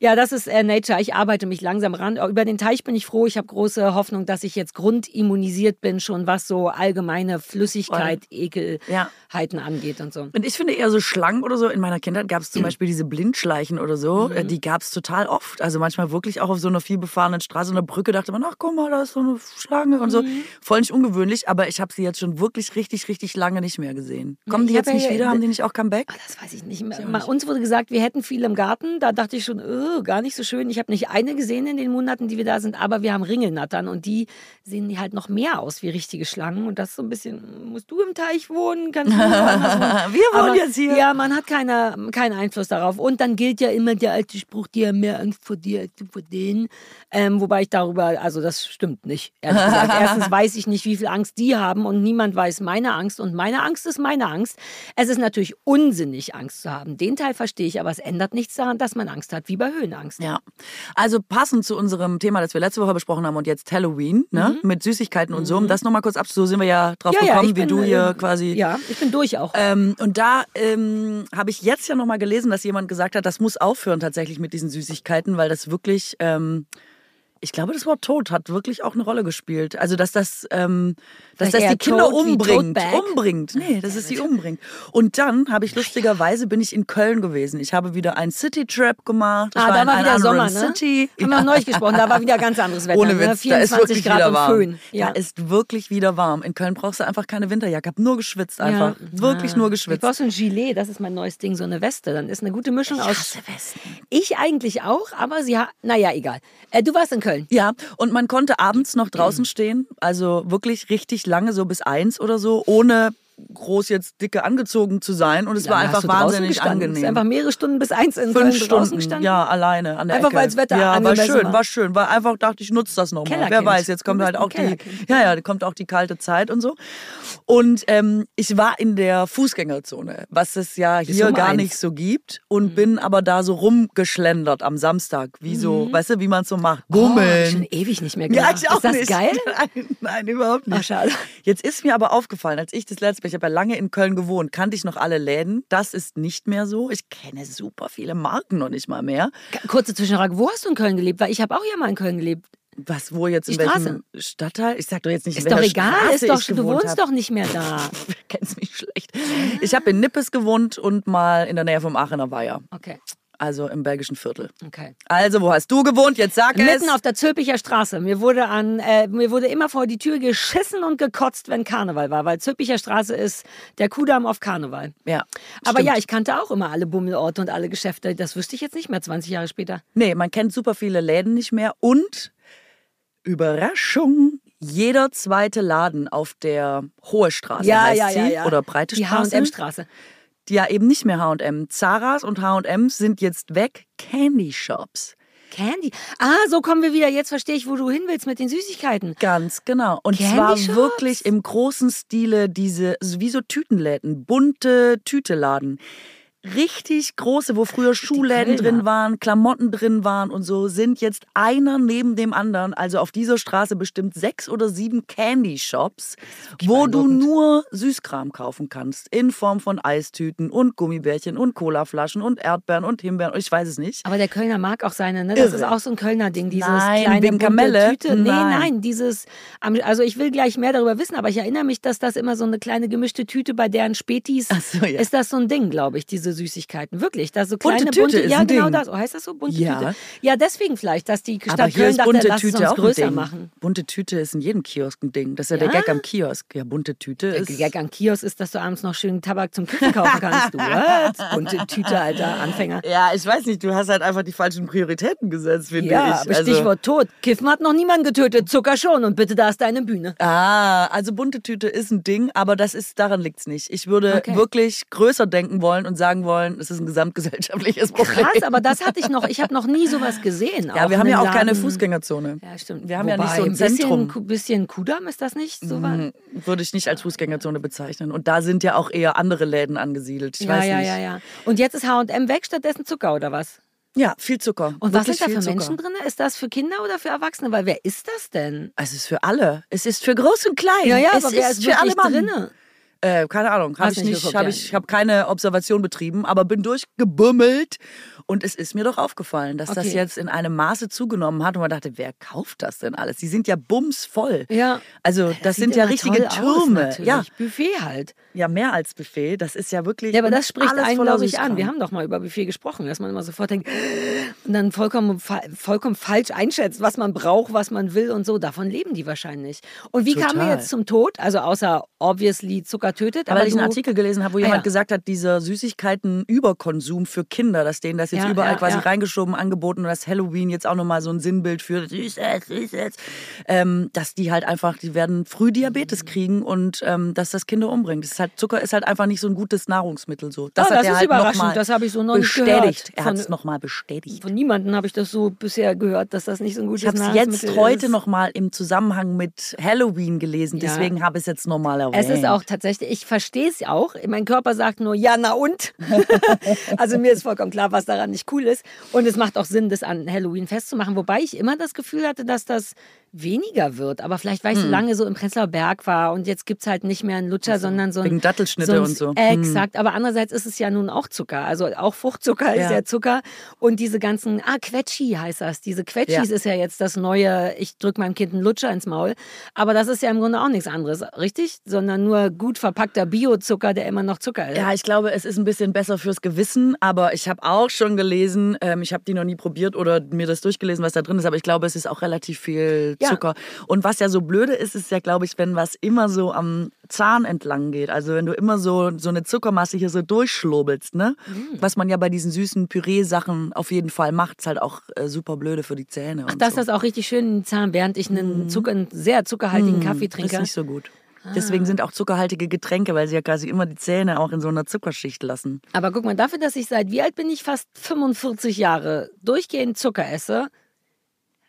Ja, das ist äh, Nature. Ich arbeite mich langsam ran. Über den Teich bin ich froh. Ich habe große Hoffnung, dass ich jetzt grundimmunisiert bin, schon was so allgemeine Flüssigkeit, Ja. Ekelheiten angeht und so. Und ich finde eher so Schlangen oder so. In meiner Kindheit gab es zum Beispiel diese Blindschleichen oder so. Mhm. äh, Die gab es total oft. Also manchmal wirklich auch auf so einer vielbefahrenen Straße, einer Brücke, dachte man, ach guck mal, da ist so eine Schlange und so. Mhm. Voll nicht ungewöhnlich, aber ich habe sie jetzt schon wirklich richtig, richtig lange nicht mehr gesehen. Kommen die ich hab jetzt nicht ja- wieder? Haben die nicht auch Comeback? Ah, Das weiß ich nicht mehr. Mal, uns wurde gesagt, wir hätten viel im Garten. Da dachte ich schon, äh, gar nicht so schön. Ich habe nicht eine gesehen in den Monaten, die wir da sind, aber wir haben Ringelnattern und die sehen halt noch mehr aus wie richtige Schlangen. Und das ist so ein bisschen, musst du im Teich wohnen? Kannst du woanders wohnen? Wir wohnen Aber, jetzt hier. Ja, man hat keine, keinen Einfluss darauf. Und dann gilt ja immer der alte Spruch, die haben mehr Angst vor dir als vor denen. Ähm, wobei ich darüber, also das stimmt nicht. Erstens weiß ich nicht, wie viel Angst die haben und niemand weiß meine Angst. Und meine Angst ist meine Angst. Es ist natürlich unsinnig, Angst zu haben. Den Teil verstehe ich, aber es ändert nichts daran, dass man Angst hat. Wie bei Höhenangst. Ja, also passend zu unserem Thema, das wir letzte Woche besprochen haben und jetzt Halloween, ne, mit Süßigkeiten und so, um das nochmal kurz ab, so sind wir ja drauf Mhm. Ja, ja, gekommen, ich wie bin, du hier äh, quasi. Ja, ich bin durch auch. Ähm, und da ähm, habe ich jetzt ja nochmal gelesen, dass jemand gesagt hat, das muss aufhören tatsächlich mit diesen Süßigkeiten, weil das wirklich, ähm, ich glaube, das Wort Tod hat wirklich auch eine Rolle gespielt. Also, dass das, ähm, dass das die Kinder umbringt. Umbringt. Nee, dass es sie umbringt. Und dann habe ich lustigerweise bin ich in Köln gewesen. Ich habe wieder einen City Trap gemacht. Ich ah, da war wieder Sommer, ne? City. Haben wir neulich gesprochen, da war wieder ganz anderes Wetter. Ohne ne? Witz, da ist 24 wirklich Grad wieder und warm. Föhn. Ja. Da ist wirklich wieder warm. In Köln brauchst du einfach keine Winterjacke. Hab nur geschwitzt einfach. Wirklich nur Ich geschwitzt. brauche so ein Gilet, das ist mein neues Ding, so eine Weste. Dann ist eine gute Mischung aus. hasse Westen. Ich eigentlich auch, aber sie hat. Naja, egal. Äh, du warst in Köln. Ja, und man konnte abends noch draußen stehen, also wirklich richtig lange, so bis eins oder so, ohne groß jetzt dicke angezogen zu sein. Und es war Lange einfach wahnsinnig angenehm. Ist einfach mehrere Stunden bis eins in Fünf Stunden, gestanden. ja, alleine an der Einfach, weil das Wetter ja, war schön, war. war schön. War einfach, dachte ich, nutze das nochmal. Wer weiß, jetzt kommt halt auch die, ja, ja, kommt auch die kalte Zeit und so. Und ähm, ich war in der Fußgängerzone, was es ja hier um gar eins. nicht so gibt und bin aber da so rumgeschlendert am Samstag, wie so, weißt du, wie man es so macht, Oh, bummeln. schon ewig nicht mehr Ja, gemacht. ich auch ist das nicht. geil? Nein, nein, überhaupt nicht. Ach, schade. Jetzt ist mir aber aufgefallen, als ich das letzte Mal, ich habe ja lange in Köln gewohnt, kannte ich noch alle Läden. Das ist nicht mehr so. Ich kenne super viele Marken noch nicht mal mehr. Kurze Zwischenfrage, wo hast du in Köln gelebt? Weil ich habe auch ja mal in Köln gelebt. Was, wo jetzt, in Die Straße. welchem Stadtteil? Ich sag doch jetzt nicht, Ist in doch welcher egal, Straße ist doch, du wohnst hab. doch nicht mehr da. Du kennst mich schlecht. Ich habe in Nippes gewohnt und mal in der Nähe vom Aachener Weiher. Okay, Also im belgischen Viertel. okay. Also, wo hast du gewohnt? Jetzt sag es. Mitten auf der Zülpicher Straße. Mir wurde an, äh, mir wurde immer vor die Tür geschissen und gekotzt, wenn Karneval war, weil Zülpicher Straße ist der Kudamm auf Karneval. ja, Aber stimmt. ja, ich kannte auch immer alle Bummelorte und alle Geschäfte. Das wüsste ich jetzt nicht mehr 20 Jahre später. Nee, man kennt super viele Läden nicht mehr und Überraschung, jeder zweite Laden auf der Hohe Straße heißt sie, oder Breite Die Straße, H&M-Straße. Die ja eben nicht mehr H&M. Zaras und H&M sind jetzt weg, Candy Shops. Candy. Ah, so kommen wir wieder. Jetzt verstehe ich, wo du hin willst mit den Süßigkeiten. Ganz genau. Und Candy zwar Shops? wirklich im großen Stile diese, wie so Tütenläden, bunte Tüteladen. Richtig große, wo früher Schuhläden drin waren, Klamotten drin waren und so, sind jetzt einer neben dem anderen. Also auf dieser Straße bestimmt sechs oder sieben Candy Shops, wo du nur Süßkram kaufen kannst. In Form von Eistüten und Gummibärchen und Colaflaschen und Erdbeeren und Himbeeren. Ich weiß es nicht. Aber der Kölner mag auch seine, ne? Das Irre. ist auch so ein Kölner Ding, dieses Nein, kleine wegen Kamelle? Tüte. Nee, Nein. nein, dieses also ich will gleich mehr darüber wissen, aber ich erinnere mich, dass das immer so eine kleine gemischte Tüte bei deren Spätis so, ja. ist das so ein Ding, glaube ich, diese Süßigkeiten. Wirklich, da so Bunte kleine Tüte bunte ist ja ein genau Ding. das. Oh, heißt das so bunte Ja. Tüte? Ja, deswegen vielleicht, dass die Aber Stadt hier Köln ist dachte, bunte es Tüte auch größer Ding. machen. Bunte Tüte ist in jedem Kiosk ein Ding. Das ist ja, der Ja? Gag am Kiosk. Ja, bunte Tüte Der ist. Gag am Kiosk ist, dass du abends noch schön Tabak zum Kiffen kaufen kannst. Du, what? Bunte Tüte, alter Anfänger. Ja, ich weiß nicht, du hast halt einfach die falschen Prioritäten gesetzt, finde Ja, ich. Also aber Stichwort Tod. Kiffen hat noch niemanden getötet, Zucker schon. Und bitte, da ist deine Bühne. Ah, also bunte Tüte ist ein Ding, aber das ist daran liegt's nicht. Ich würde Okay. wirklich größer denken wollen und sagen wollen, es ist ein gesamtgesellschaftliches Problem. Krass, aber das hatte ich noch. Ich habe noch nie sowas gesehen. ja, wir haben ja auch keine Fußgängerzone. Ja, stimmt. Wir haben ja nicht so ein bisschen, Zentrum. Ku- bisschen Kudamm ist das nicht so was? Hm, Würde ich nicht als Fußgängerzone bezeichnen. Und da sind ja auch eher andere Läden angesiedelt. Ich Ja, weiß ja, nicht. ja, ja. Und jetzt ist H&M weg, stattdessen Zucker oder was? Ja, viel Zucker. Und was sind da für viel Menschen Zucker. drin? Ist das für Kinder oder für Erwachsene? Weil wer ist das denn? Es ist für alle. Es ist für groß und klein. Ja, ja, es aber wer ist ist für alle drinne? Äh, keine Ahnung, habe ich nicht geguckt, habe ja. ich, habe keine Observation betrieben, aber bin durchgebummelt und es ist mir doch aufgefallen, dass das Okay. jetzt in einem Maße zugenommen hat und man dachte, wer kauft das denn alles? Die sind ja bumsvoll. Ja. Also das, sieht sind ja richtige aus, Türme. natürlich. ja, Buffet halt. ja, mehr als Buffet. Das ist ja wirklich. Ja, aber das spricht einen, glaube ich, an. Wir haben doch mal über Buffet gesprochen, dass man immer sofort denkt und dann vollkommen, vollkommen falsch einschätzt, was man braucht, was man will und so. Davon leben die wahrscheinlich. Und wie kamen wir Total. jetzt zum Tod? Also außer obviously Zucker tötet. Aber weil ich einen Artikel gelesen habe, wo Ah, jemand ja. gesagt hat, dieser Süßigkeiten-Überkonsum für Kinder, dass denen das jetzt Ja, überall ja, quasi reingeschoben, angeboten und dass Halloween jetzt auch nochmal so ein Sinnbild für Süßes, Süßes, ähm, dass die halt einfach, die werden früh Diabetes kriegen und ähm, dass das Kinder umbringt. Das ist halt, Zucker ist halt einfach nicht so ein gutes Nahrungsmittel. So. Das Ah, hat das er ist halt überraschend. Das habe ich so noch nicht bestätigt. gehört. Er hat es nochmal bestätigt. Von niemandem habe ich das so bisher gehört, dass das nicht so ein gutes Ich habe es Nahrungsmittel jetzt heute ist. nochmal im Zusammenhang mit Halloween gelesen, deswegen habe ich es jetzt nochmal erwähnt. Es ist auch tatsächlich möchte. Ich verstehe es auch. Mein Körper sagt nur, ja, na und? also mir ist vollkommen klar, was daran nicht cool ist. Und es macht auch Sinn, das an Halloween festzumachen. Wobei ich immer das Gefühl hatte, dass das weniger wird. Aber vielleicht, weil ich so Hm. lange so im Prenzlauer Berg war und jetzt gibt es halt nicht mehr einen Lutscher, sondern so ein... Wegen Dattelschnitte ein- und so. Hm. Exakt. Aber andererseits ist es ja nun auch Zucker. Also auch Fruchtzucker ist Ja. ja Zucker. Und diese ganzen... Ah, Quetschi heißt das. Diese Quetschis Ja. ist ja jetzt das neue... Ich drücke meinem Kind einen Lutscher ins Maul. Aber das ist ja im Grunde auch nichts anderes, richtig? Sondern nur gut verpackter Biozucker, der immer noch Zucker ist. Ja, ich glaube, es ist ein bisschen besser fürs Gewissen, aber ich habe auch schon gelesen, ähm, ich habe die noch nie probiert oder mir das durchgelesen, was da drin ist, aber ich glaube, es ist auch relativ viel Ja. Zucker. Und was ja so blöde ist, ist ja, glaube ich, wenn was immer so am Zahn entlang geht. Also wenn du immer so, so eine Zuckermasse hier so durchschlobelst, ne? Mhm. Was man ja bei diesen süßen Püree-Sachen auf jeden Fall macht, ist halt auch äh, super blöde für die Zähne. Ach, und das so. ist auch richtig schön in den Zahn, während ich einen, Zucker, einen sehr zuckerhaltigen Kaffee Das trinke. ist nicht so gut. Ah. Deswegen sind auch zuckerhaltige Getränke, weil sie ja quasi immer die Zähne auch in so einer Zuckerschicht lassen. Aber guck mal, dafür, dass ich seit, wie alt bin ich? Fast 45 Jahre durchgehend Zucker esse,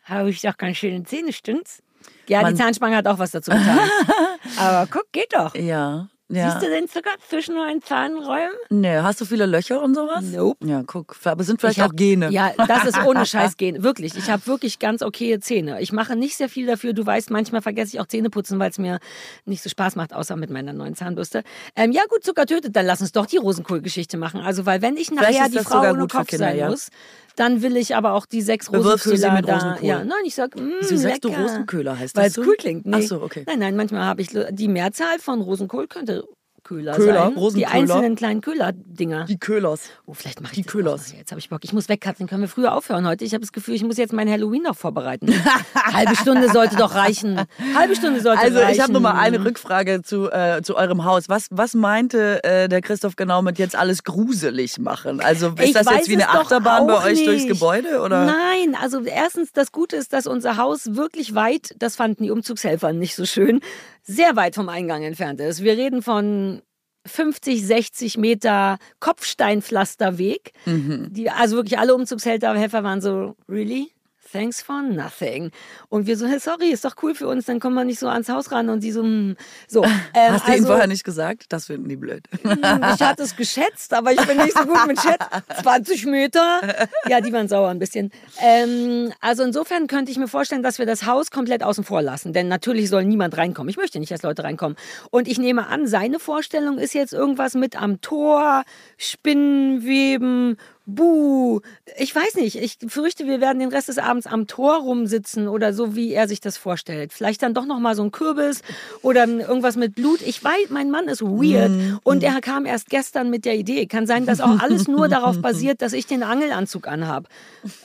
habe ich doch ganz schöne Zähne, stimmt's? Ja, Man- die Zahnspange hat auch was dazu getan. Aber guck, geht doch. Ja. ja. Siehst du den Zucker zwischen meinen Zahnräumen? Nee, hast du viele Löcher und sowas? Nope. Ja, guck. Aber sind vielleicht Ich hab- auch Gene. Ja, das ist ohne Scheiß Gene. Wirklich. Ich habe wirklich ganz okaye Zähne. Ich mache nicht sehr viel dafür. Du weißt, manchmal vergesse ich auch Zähne putzen, weil es mir nicht so Spaß macht, außer mit meiner neuen Zahnbürste. Ähm, ja, gut, Zucker tötet. Dann lass uns doch die Rosenkohl-Geschichte machen. Also, weil wenn ich nachher die Frau ohne Kopf Kinder, sein ja. muss, dann will ich aber auch die sechs du Rosenköhler mit da. Rosenkohl? Ja, nein, ich sag, mh, Wieso sagst du lecker. Rosenköhler, heißt Weil das es so? cool klingt. Nee. Ach so, okay. Nein, nein, manchmal habe ich die Mehrzahl von Rosenkohl könnte Köhler, Köhler, sein. Die Rosenköhler? einzelnen kleinen Köhler-Dinger. Die Köhlers. Oh, vielleicht mache ich Die das Köhlers. Jetzt habe ich Bock. Ich muss wegkatzen. Können wir früher aufhören heute? Ich habe das Gefühl, ich muss jetzt mein Halloween noch vorbereiten. Halbe Stunde sollte doch reichen. Halbe Stunde sollte Also reichen. ich habe noch mal eine Rückfrage zu, äh, zu eurem Haus. Was, was meinte äh, der Christoph genau mit jetzt alles gruselig machen? Also ist Ich das jetzt wie eine Achterbahn bei euch durchs nicht. Gebäude? Oder? Nein, also erstens, das Gute ist, dass unser Haus wirklich weit, das fanden die Umzugshelfer nicht so schön, sehr weit vom Eingang entfernt ist. Wir reden von 50, 60 Meter Kopfsteinpflasterweg. Mhm. Die, also wirklich alle Umzugshelfer waren so, really? Thanks for nothing. Und wir so, hey, sorry, ist doch cool für uns, dann kommen wir nicht so ans Haus ran. Und die so, hm. so. Ähm, Hast du ihnen also- vorher nicht gesagt? Das finden die blöd. ich hatte es geschätzt, aber ich bin nicht so gut mit Schätz. 20 Meter. Ja, die waren sauer ein bisschen. Ähm, also insofern könnte ich mir vorstellen, dass wir das Haus komplett außen vor lassen. Denn natürlich soll niemand reinkommen. Ich möchte nicht, dass Leute reinkommen. Und ich nehme an, seine Vorstellung ist jetzt irgendwas mit am Tor, Spinnenweben, Buh. Ich weiß nicht. Ich fürchte, wir werden den Rest des Abends am Tor rumsitzen oder so, wie er sich das vorstellt. Vielleicht dann doch noch mal so ein Kürbis oder irgendwas mit Blut. Ich weiß, mein Mann ist weird und er kam erst gestern mit der Idee. Kann sein, dass auch alles nur darauf basiert, dass ich den Angelanzug anhab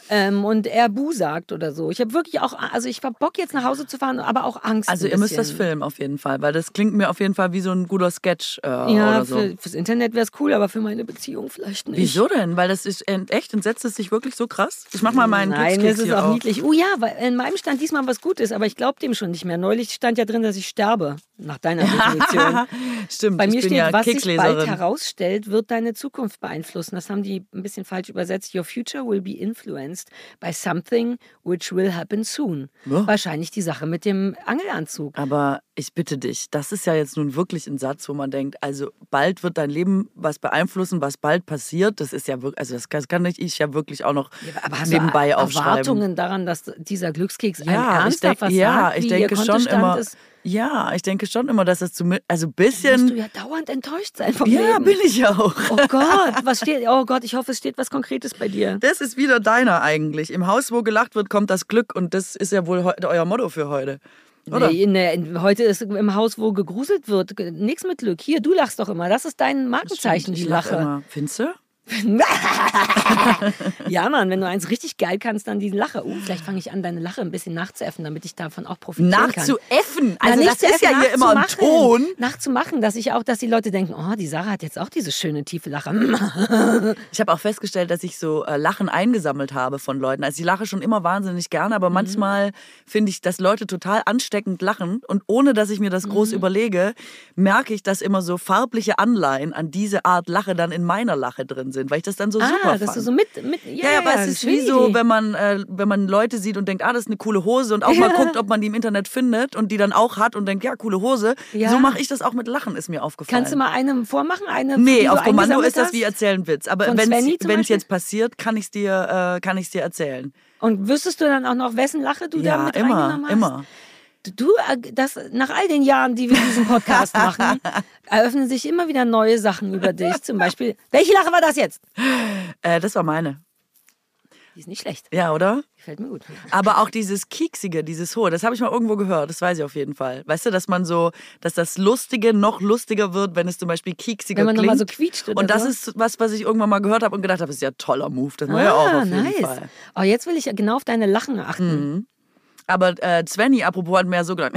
ähm, und er Buh sagt oder so. Ich habe wirklich auch, also ich habe Bock jetzt nach Hause zu fahren, aber auch Angst. Also ihr müsst das filmen auf jeden Fall, weil das klingt mir auf jeden Fall wie so ein guter Sketch äh, Ja, oder so. für, fürs Internet wäre es cool, aber für meine Beziehung vielleicht nicht. Wieso denn? Weil das ist ent- echt, entsetzt es sich wirklich so krass? Ich mach mal meinen Nein, es ist auch auf. niedlich. Oh ja, weil in meinem stand diesmal was Gutes, aber ich glaube dem schon nicht mehr. Neulich stand ja drin, dass ich sterbe, nach deiner Definition. Stimmt, Bei ich mir bin steht, ja was sich bald herausstellt, wird deine Zukunft beeinflussen. Das haben die ein bisschen falsch übersetzt. Your future will be influenced by something which will happen soon. Ja. Wahrscheinlich die Sache mit dem Angelanzug. Aber ich bitte dich, das ist ja jetzt nun wirklich ein Satz, wo man denkt, also bald wird dein Leben was beeinflussen, was bald passiert. Das ist ja wirklich, also das kann, das kann ich ja wirklich auch noch Aber hast nebenbei du aufschreiben. Erwartungen daran, dass dieser Glückskeks einem Ja, ich, ernsthaft denk, was ja, sagt, ich denke schon immer. ist? Ja, ich denke schon immer, dass es zumindest, also ein Musst du bisschen. ja dauernd enttäuscht sein vom Ja, Leben. bin ich auch. Oh Gott, was steht? Oh Gott, ich hoffe, es steht was Konkretes bei dir. Das ist wieder deiner eigentlich. Im Haus, wo gelacht wird, kommt das Glück und das ist ja wohl euer Motto für heute. Oder? Nee, nee, heute ist im Haus, wo gegruselt wird, nichts mit Glück. Hier, du lachst doch immer. Das ist dein Markenzeichen, ich die lach Lache. Immer. Findest du? ja, Mann, wenn du eins richtig geil kannst, dann die Lache. Uh, vielleicht fange ich an, deine Lache ein bisschen nachzuäffen, damit ich davon auch profitieren kann. Nachzuäffen. Na, Also das ist ja hier immer im nachzumachen. Ton. Nachzumachen, dass ich auch, dass die Leute denken, oh, die Sarah hat jetzt auch diese schöne tiefe Lache. Ich habe auch festgestellt, dass ich so äh, Lachen eingesammelt habe von Leuten. Also ich lache schon immer wahnsinnig gerne, Mhm. aber manchmal finde ich, dass Leute total ansteckend lachen und ohne, dass ich mir das groß Mhm. überlege, merke ich, dass immer so farbliche Anleihen an diese Art Lache dann in meiner Lache drin sind, weil ich das dann so ah, super dass fand. du so mit, mit ja, ja, ja, aber es ist wie so, wenn man, äh, wenn man Leute sieht und denkt, ah, das ist eine coole Hose und auch mal guckt, ob man die im Internet findet und die dann auch hat und denkt, ja, coole Hose. Ja. So mache ich das auch mit Lachen, ist mir aufgefallen. Kannst du mal eine vormachen? Eine, Nee, auf Kommando ist das wie erzählen Witz. Aber wenn es jetzt passiert, kann ich es dir, äh, kann dir erzählen. Und wüsstest du dann auch noch, wessen Lache du da Ja, mit immer, reingenommen hast? immer. Du, äh, das, nach all den Jahren, die wir diesen Podcast machen, eröffnen sich immer wieder neue Sachen über dich. Zum Beispiel, welche Lache war das jetzt? Äh, das war meine. Die ist nicht schlecht. Ja, oder? Gefällt mir gut. Aber auch dieses Kieksige, dieses Hohe, das habe ich mal irgendwo gehört, das weiß ich auf jeden Fall. Weißt du, dass man so, dass das Lustige noch lustiger wird, wenn es zum Beispiel kieksiger Wenn man klingt. nochmal so quietscht oder und das so. ist was, was ich irgendwann mal gehört habe und gedacht habe, ist ja ein toller Move, das mache ich auch Ah, auf jeden nice. Fall. Oh, jetzt will ich genau auf deine Lachen achten. Aber äh, Svenny, apropos, hat mehr so gedacht,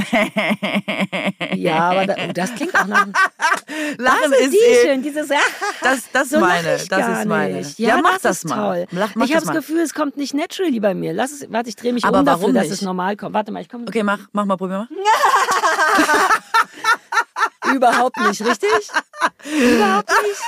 Ja, aber da, oh, das klingt auch nach. Lachen Das ist die eh, schön, dieses. das, das so meine, lach das ist meine. Nicht. Ja, mach das, das, ist mal. Toll. Mach, ich habe das. Gefühl, es kommt nicht naturally bei mir. Lass es, warte, ich drehe mich Aber um dafür, warum dass nicht? es normal kommt. Warte mal, ich komme Okay, mach, mach mal, probier mal. überhaupt nicht, richtig? überhaupt nicht.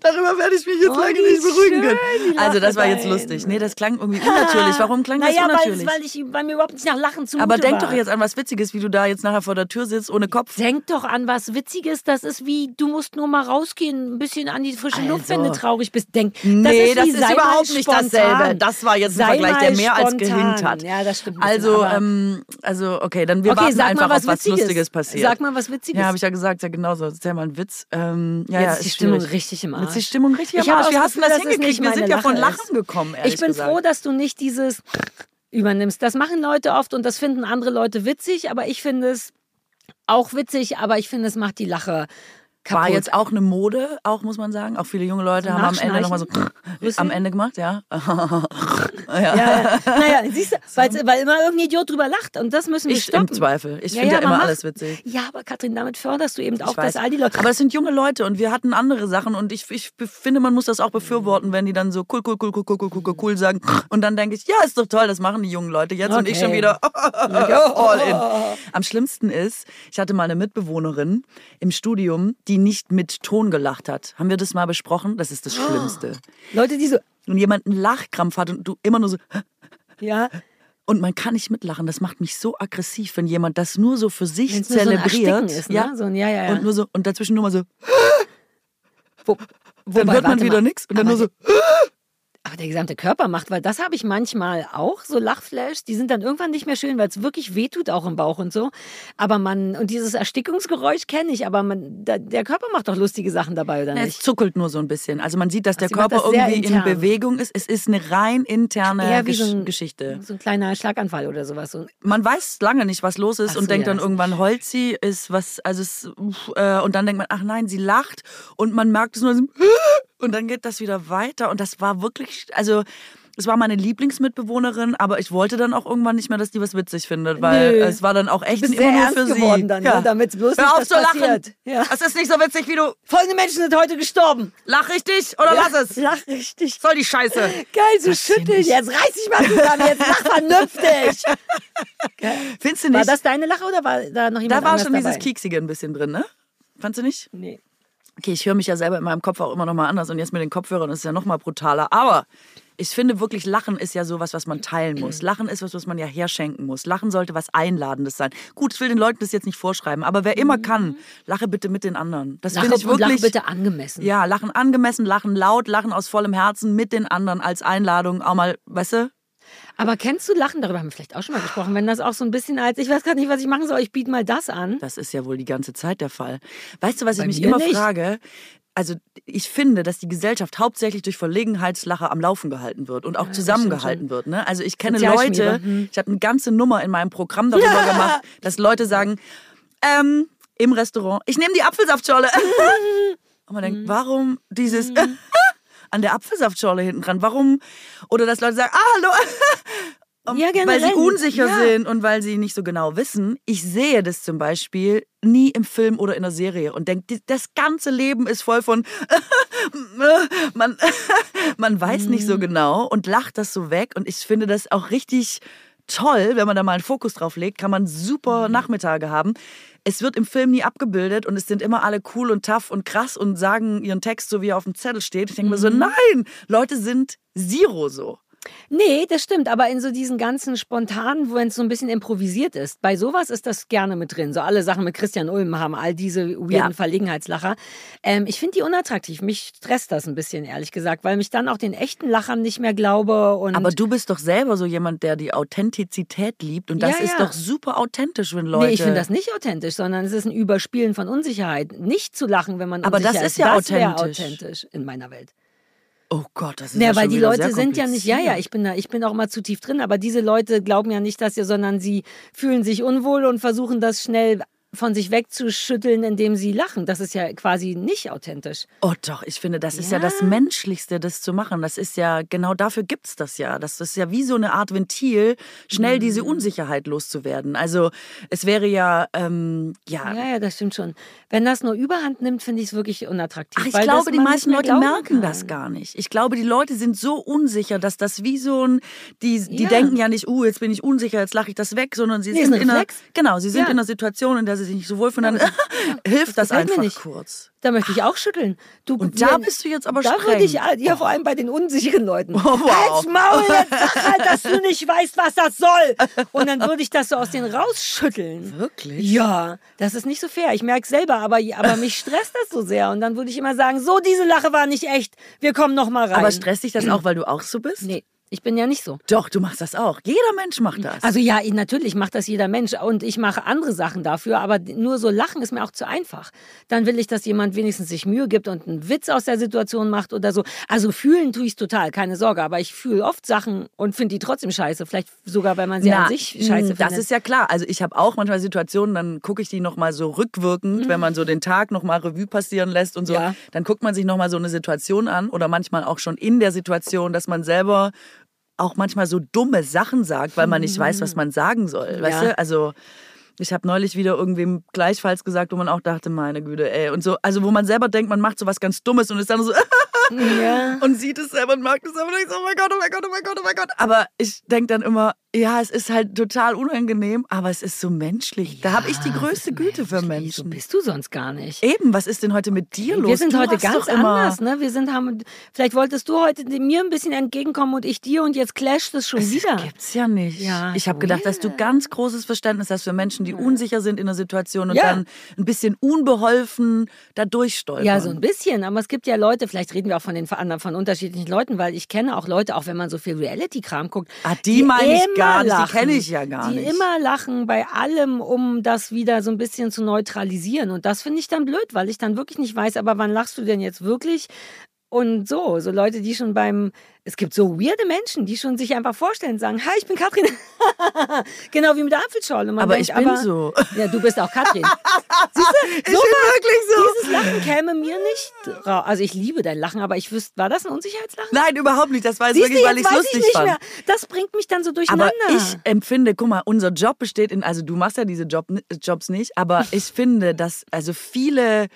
Darüber werde ich mich jetzt Oh, lange nicht beruhigen können. Also das war jetzt lustig. Nee, das klang irgendwie unnatürlich. Warum klang das Naja, weil, unnatürlich? weil, ich, weil mir überhaupt nicht nach Lachen zumute Aber denk war. doch jetzt an was Witziges, wie du da jetzt nachher vor der Tür sitzt ohne Kopf. Denk doch an was Witziges. Das ist wie, du musst nur mal rausgehen, ein bisschen an die frische Also. Luft, wenn du traurig bist. Denk, Nee, das wie, ist sei überhaupt mal nicht dasselbe. Das war jetzt ein Sei Vergleich, der mehr als spontan. gehinkt hat. Ja, das stimmt. ein Also, ähm, also okay, dann wir okay, warten sag einfach mal was auf was Witziges. Lustiges passiert. Sag mal was Witziges. ja, habe ich ja gesagt, ja genauso. Erzähl mal einen Witz. Ähm, ja, Jetzt ja, ist die Stimmung richtig im Jetzt ist Arsch. die Stimmung richtig Ich am Arsch. auch Wie das das hingekriegt? Wir sind ja von Lache Lachen ist. gekommen, Ich bin gesagt. froh, dass du nicht dieses übernimmst. Das machen Leute oft und das finden andere Leute witzig, aber ich finde es auch witzig, aber ich finde, es macht die Lache Kaputt. War jetzt auch eine Mode, auch muss man sagen. Auch viele junge Leute so haben am Ende nochmal so am Ende gemacht, ja. ja. ja. Naja, siehst du, weil, immer irgendein Idiot drüber lacht und das müssen wir ich, stoppen. Im Zweifel. Ich ja, finde ja, immer macht. alles witzig. Ja, aber Katrin, damit förderst du eben auch, dass all die Leute. Aber es sind junge Leute und wir hatten andere Sachen und ich, ich finde, man muss das auch befürworten, wenn die dann so cool, cool, cool, cool, cool, cool, cool, cool sagen. Und dann denke ich, ja, ist doch toll, das machen die jungen Leute jetzt okay. und ich schon wieder all in. Am schlimmsten ist, ich hatte mal eine Mitbewohnerin im Studium, die nicht mit Ton gelacht hat. Haben wir das mal besprochen? Das ist das Schlimmste. Leute, die so, Und jemand einen Lachkrampf hat und du immer nur so ja, und man kann nicht mitlachen. Das macht mich so aggressiv, wenn jemand das nur so für sich Wenn's so zelebriert. Ersticken ist, ne? So ein- ja, ja, ja. Und nur so und dazwischen nur mal so. wo, Dann wobei, hört man wieder nichts und dann nur so. Aber der gesamte Körper macht, weil das habe ich manchmal auch, so Lachflashs, die sind dann irgendwann nicht mehr schön, weil es wirklich wehtut auch im Bauch und so. Aber man, und dieses Erstickungsgeräusch kenne ich, aber man, da, der Körper macht doch lustige Sachen dabei, oder Ja, Es nicht? zuckelt nur so ein bisschen. Also man sieht, dass der sie macht Körper das irgendwie in intern. Bewegung ist. Es ist eine rein interne wie Gesch so ein, Geschichte. So ein kleiner Schlaganfall oder sowas. So, Man weiß lange nicht, was los ist so, und denkt ja, dann irgendwann, sie, ist was, also es, äh, und dann denkt man, ach nein, sie lacht und man merkt es nur so, und dann geht das wieder weiter und das war wirklich, also es war meine Lieblingsmitbewohnerin, aber ich wollte dann auch irgendwann nicht mehr, dass die was witzig findet, weil Nö. es war dann auch echt immer sehr nur ernst für sie. geworden dann, ne? Damit's bloß Hör nicht auf das zu lachen. passiert. Ja. Das ist nicht so witzig, wie du. Folgende Menschen sind heute gestorben. Lach richtig oder lass es. Lach richtig. Soll die Scheiße. Geil, so schütteln. Jetzt reiß dich mal zusammen, jetzt lach vernünftig. Findest du nicht? War das deine Lache oder war da noch da jemand war anders schon dabei? dieses Kieksige ein bisschen drin, ne? Fandst du nicht? Nee. Okay, ich höre mich ja selber in meinem Kopf auch immer noch mal anders und jetzt mit den Kopfhörern ist es ja noch mal brutaler. Aber ich finde wirklich, Lachen ist ja sowas, was man teilen muss. Lachen ist was, was man ja herschenken muss. Lachen sollte was Einladendes sein. Gut, ich will den Leuten das jetzt nicht vorschreiben, aber wer immer kann, lache bitte mit den anderen. Das finde ich wirklich. lache bitte angemessen. Ja, lachen angemessen, lachen laut, lachen aus vollem Herzen mit den anderen als Einladung. Auch mal, weißt du? Aber kennst du Lachen? Darüber haben wir vielleicht auch schon mal gesprochen. Wenn das auch so ein bisschen als, ich weiß gar nicht, was ich machen soll, ich biete mal das an. Das ist ja wohl die ganze Zeit der Fall. Weißt du, was Bei ich mich immer nicht. frage? Also ich finde, dass die Gesellschaft hauptsächlich durch Verlegenheitslache am Laufen gehalten wird und auch das zusammengehalten wird. Ne? Also ich kenne Leute, hm. ich habe eine ganze Nummer in meinem Programm darüber gemacht, dass Leute sagen, ähm, im Restaurant, ich nehme die Apfelsaftschorle. und man denkt, warum dieses an der Apfelsaftschorle hinten dran? Warum? Oder dass Leute sagen, ah, hallo. Ja, weil sie unsicher Ja. sind und weil sie nicht so genau wissen. Ich sehe das zum Beispiel nie im Film oder in der Serie und denke, das ganze Leben ist voll von man, man weiß nicht Mhm. so genau und lacht das so weg und ich finde das auch richtig toll, wenn man da mal einen Fokus drauf legt, kann man super Nachmittage haben. Es wird im Film nie abgebildet und es sind immer alle cool und tough und krass und sagen ihren Text so, wie er auf dem Zettel steht. Ich denke mir so, nein, Leute sind Zero so. Nee, das stimmt, aber in so diesen ganzen spontanen, wo es so ein bisschen improvisiert ist, bei sowas ist das gerne mit drin. So alle Sachen mit Christian Ulm haben all diese weirden Ja. Verlegenheitslacher. Ähm, ich finde die unattraktiv. Mich stresst das ein bisschen, ehrlich gesagt, weil mich dann auch den echten Lachern nicht mehr glaube. Und Aber du bist doch selber so jemand, der die Authentizität liebt und das Ja, ist ja. doch super authentisch, wenn Leute... Nee, ich finde das nicht authentisch, sondern es ist ein Überspielen von Unsicherheit. Nicht zu lachen, wenn man Aber das unsicher ist ja das authentisch. authentisch in meiner Welt. Oh Gott, das ist Ja, ja weil die Leute sind ja nicht, ja, ja, ich bin da, ich bin auch mal zu tief drin, aber diese Leute glauben ja nicht, dass sie, sondern sie fühlen sich unwohl und versuchen das schnell von sich wegzuschütteln, indem sie lachen. Das ist ja quasi nicht authentisch. Oh doch, ich finde, das ist ja Ja. das Menschlichste, das zu machen. Das ist ja, genau dafür gibt's das ja. Das ist ja wie so eine Art Ventil, schnell Mhm. diese Unsicherheit loszuwerden. Also es wäre ja, ähm, ja, Ja, ja, das stimmt schon. Wenn das nur Überhand nimmt, finde ich es wirklich unattraktiv. Ach, ich glaube, die meisten Leute merken kann. das gar nicht. Ich glaube, die Leute sind so unsicher, dass das wie so ein, die, die Ja. denken ja nicht, uh, jetzt bin ich unsicher, jetzt lache ich das weg, sondern sie Nee, sind in einer, genau, sie sind Ja. in einer Situation, in der sie sich nicht so wohlfühlen, dann hilft das mir einfach nicht. kurz. Da möchte ich auch schütteln. Du, Und da wenn- bist du jetzt aber Da streng. würde ich, ja, vor allem bei den unsicheren Leuten. Oh, wow. Halt's Maul, jetzt sag halt, dass du nicht weißt, was das soll. Und dann würde ich das so aus denen rausschütteln. Wirklich? Ja, das ist nicht so fair. Ich merke selber, aber, aber mich stresst das so sehr. Und dann würde ich immer sagen, so, diese Lache war nicht echt. Wir kommen noch mal rein. Aber stresst dich das auch, weil du auch so bist? Nee, ich bin ja nicht so. Doch, du machst das auch. Jeder Mensch macht das. Also ja, ich- natürlich macht das jeder Mensch und ich mache andere Sachen dafür, aber nur so lachen ist mir auch zu einfach. Dann will ich, dass jemand wenigstens sich Mühe gibt und einen Witz aus der Situation macht oder so. Also fühlen tue ich total, keine Sorge, aber ich fühle oft Sachen und finde die trotzdem scheiße, vielleicht sogar, weil man sie an sich scheiße mh, findet. Das ist ja klar. Also ich habe auch manchmal Situationen, dann gucke ich die nochmal so rückwirkend, wenn man so den Tag nochmal Revue passieren lässt und so. Ja. Dann guckt man sich nochmal so eine Situation an oder manchmal auch schon in der Situation, dass man selber auch manchmal so dumme Sachen sagt, weil man nicht weiß, was man sagen soll. Weißt Ja. du? Also ich habe neulich wieder irgendwem gleichfalls gesagt, wo man auch dachte, meine Güte, ey. Und so, also wo man selber denkt, man macht so was ganz Dummes und ist dann so, ja. und sieht es selber und mag es selber und denkt so, oh mein Gott, oh mein Gott, oh mein Gott, oh mein Gott. Aber ich denke dann immer, ja, es ist halt total unangenehm, aber es ist so menschlich. da habe ich die größte Güte für So Menschen. bist du sonst gar nicht. Eben, was ist denn heute mit dir los? Wir sind du heute ganz anders, ne? Wir sind haben vielleicht wolltest du heute mir ein bisschen entgegenkommen und ich dir und jetzt clasht es schon wieder. Gibt's ja nicht. Ja, ich habe gedacht, dass du ganz großes Verständnis hast für Menschen, die unsicher sind in einer Situation und dann ein bisschen unbeholfen da durchstolpern. Ja, so ein bisschen. Aber es gibt ja Leute, vielleicht reden wir auch von den anderen, von unterschiedlichen Leuten, weil ich kenne auch Leute, auch wenn man so viel Reality-Kram guckt. Ah, die meine ich gar nicht, die lachen. kenne ich ja gar die nicht. immer lachen bei allem, um das wieder so ein bisschen zu neutralisieren. Und das finde ich dann blöd, weil ich dann wirklich nicht weiß, aber wann lachst du denn jetzt wirklich? Und so, so Leute, die schon beim, es gibt so weirde Menschen, die schon sich einfach vorstellen, sagen, hi, ich bin Katrin. genau wie mit der Apfelschorle. Man Aber denkt, ich bin aber, so. Ja, du bist auch Katrin. ich bin wirklich so. Dieses Lachen käme mir nicht raus. Also ich liebe dein Lachen, aber ich wüsste, war das ein Unsicherheitslachen? Nein, überhaupt nicht. Das war jetzt Siehst du, wirklich, weil ich es lustig ich nicht fand. mehr. Das bringt mich dann so durcheinander. Aber ich empfinde, guck mal, unser Job besteht in, also du machst ja diese Job, Jobs nicht, aber ich finde, dass also viele,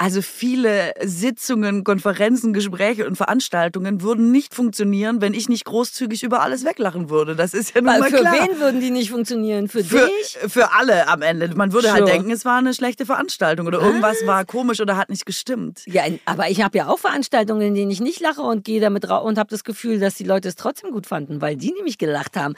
also viele Sitzungen, Konferenzen, Gespräche und Veranstaltungen würden nicht funktionieren, wenn ich nicht großzügig über alles weglachen würde. Das ist ja nun Weil mal für klar. wen würden die nicht funktionieren? Für, Für, dich? für alle am Ende. Man würde halt Sure. denken, es war eine schlechte Veranstaltung oder irgendwas war komisch oder hat nicht gestimmt. Ja, aber ich habe ja auch Veranstaltungen, in denen ich nicht lache und gehe damit raus und habe das Gefühl, dass die Leute es trotzdem gut fanden, weil die nämlich gelacht haben.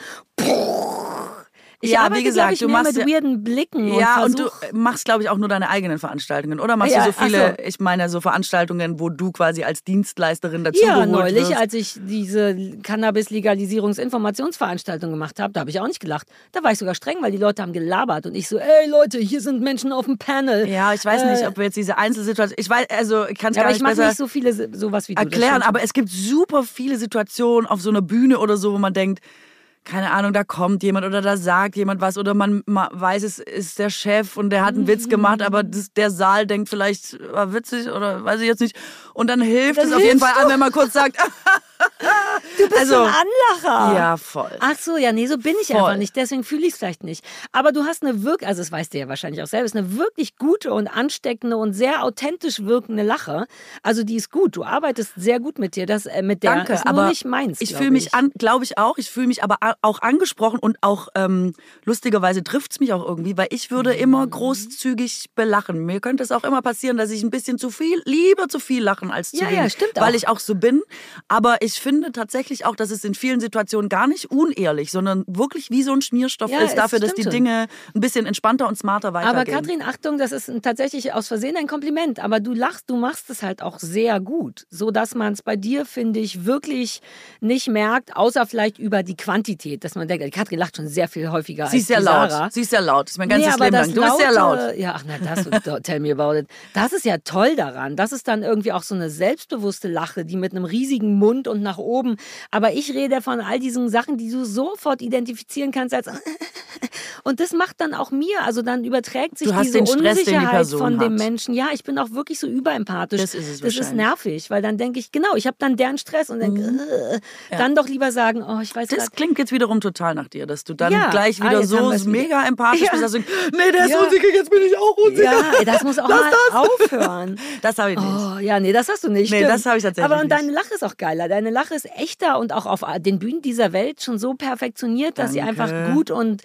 Ich Ja, wie arbeite, gesagt, glaub ich, du machst mit ja- weirden Blicken Ja, und, und du machst, glaube ich, auch nur deine eigenen Veranstaltungen. Oder machst Ja, du so viele, so. ich meine, so Veranstaltungen, wo du quasi als Dienstleisterin dazu ja, neulich, wirst? als ich diese Cannabis-Legalisierungs-Informationsveranstaltung gemacht habe, da habe ich auch nicht gelacht. Da war ich sogar streng, weil die Leute haben gelabert und ich so, ey Leute, hier sind Menschen auf dem Panel. Ja, ich weiß nicht, Äh, ob wir jetzt diese Einzelsituation. Ich weiß, also ich kann es Ja, gar aber ich nicht besser nicht so viele sowas wie du. erklären, aber es gibt super viele Situationen auf so einer Bühne oder so, wo man denkt, keine Ahnung, da kommt jemand oder da sagt jemand was oder man ma- weiß, es ist der Chef und der hat einen Witz gemacht, Mhm. aber das, der Saal denkt vielleicht, war witzig oder weiß ich jetzt nicht. Und dann hilft Dann es auf jeden Fall an, wenn man kurz sagt, Du bist Also- so ein Anlacher. Ja, voll. Ach so, ja, nee, so bin ich Voll. einfach nicht. Deswegen fühle ich es vielleicht nicht. Aber du hast eine wirklich, also das weißt du ja wahrscheinlich auch selbst, eine wirklich gute und ansteckende und sehr authentisch wirkende Lache. Also die ist gut. Du arbeitest sehr gut mit dir. Das äh, mit der Danke, ist nur aber nicht meins. ich fühle mich ich. an, glaube ich auch. Ich fühle mich aber auch angesprochen und auch ähm, lustigerweise trifft es mich auch irgendwie, weil ich würde Mhm. immer großzügig belachen. Mir könnte es auch immer passieren, dass ich ein bisschen zu viel, lieber zu viel lachen als zu Ja, wenig, ja, stimmt weil auch. ich auch so bin. Aber ich finde tatsächlich auch, dass es in vielen Situationen gar nicht unehrlich, sondern wirklich wie so ein Schmierstoff Ja, ist dafür, dass die. Dinge ein bisschen entspannter und smarter weitergehen. Aber Katrin, Achtung, das ist tatsächlich aus Versehen ein Kompliment. Aber du lachst, du machst es halt auch sehr gut. So dass man es bei dir, finde ich, wirklich nicht merkt, außer vielleicht über die Quantität. Dass man denkt, die Katrin lacht schon sehr viel häufiger Sie als ist sehr die laut. Sarah. Sie ist sehr laut. Das ist mein ganzes nee, Leben lang. Du bist sehr Laute- laut. Ja, ach na, das, tell me about it. Das ist ja toll daran. Das ist dann irgendwie auch so eine selbstbewusste Lache, die mit einem riesigen Mund und nach oben. Aber ich rede von all diesen Sachen, die du sofort identifizieren kannst als. Und das macht dann auch mir, also dann überträgt sich diese Stress, die Unsicherheit Person von dem hat. Menschen. Ja, ich bin auch wirklich so überempathisch. Das ist es Das ist nervig, weil dann denke ich, genau, ich habe dann deren Stress und denke, äh, dann doch lieber sagen, oh, ich weiß Das grad- klingt jetzt wiederum total nach dir, dass du dann Ja. gleich Ah, wieder haben so wir's wieder. mega empathisch Ja. bist, dass du nee, der ist Ja. unsicher, jetzt bin ich auch unsicher. Ja, das muss auch mal das. aufhören. Das habe ich nicht. Oh, ja, nee, das hast du nicht. Nee, stimmt. das habe ich tatsächlich Aber und nicht. deine Lache ist auch geiler. Deine Lache ist echter und auch auf den Bühnen dieser Welt schon so perfektioniert, dass sie Danke. einfach gut und,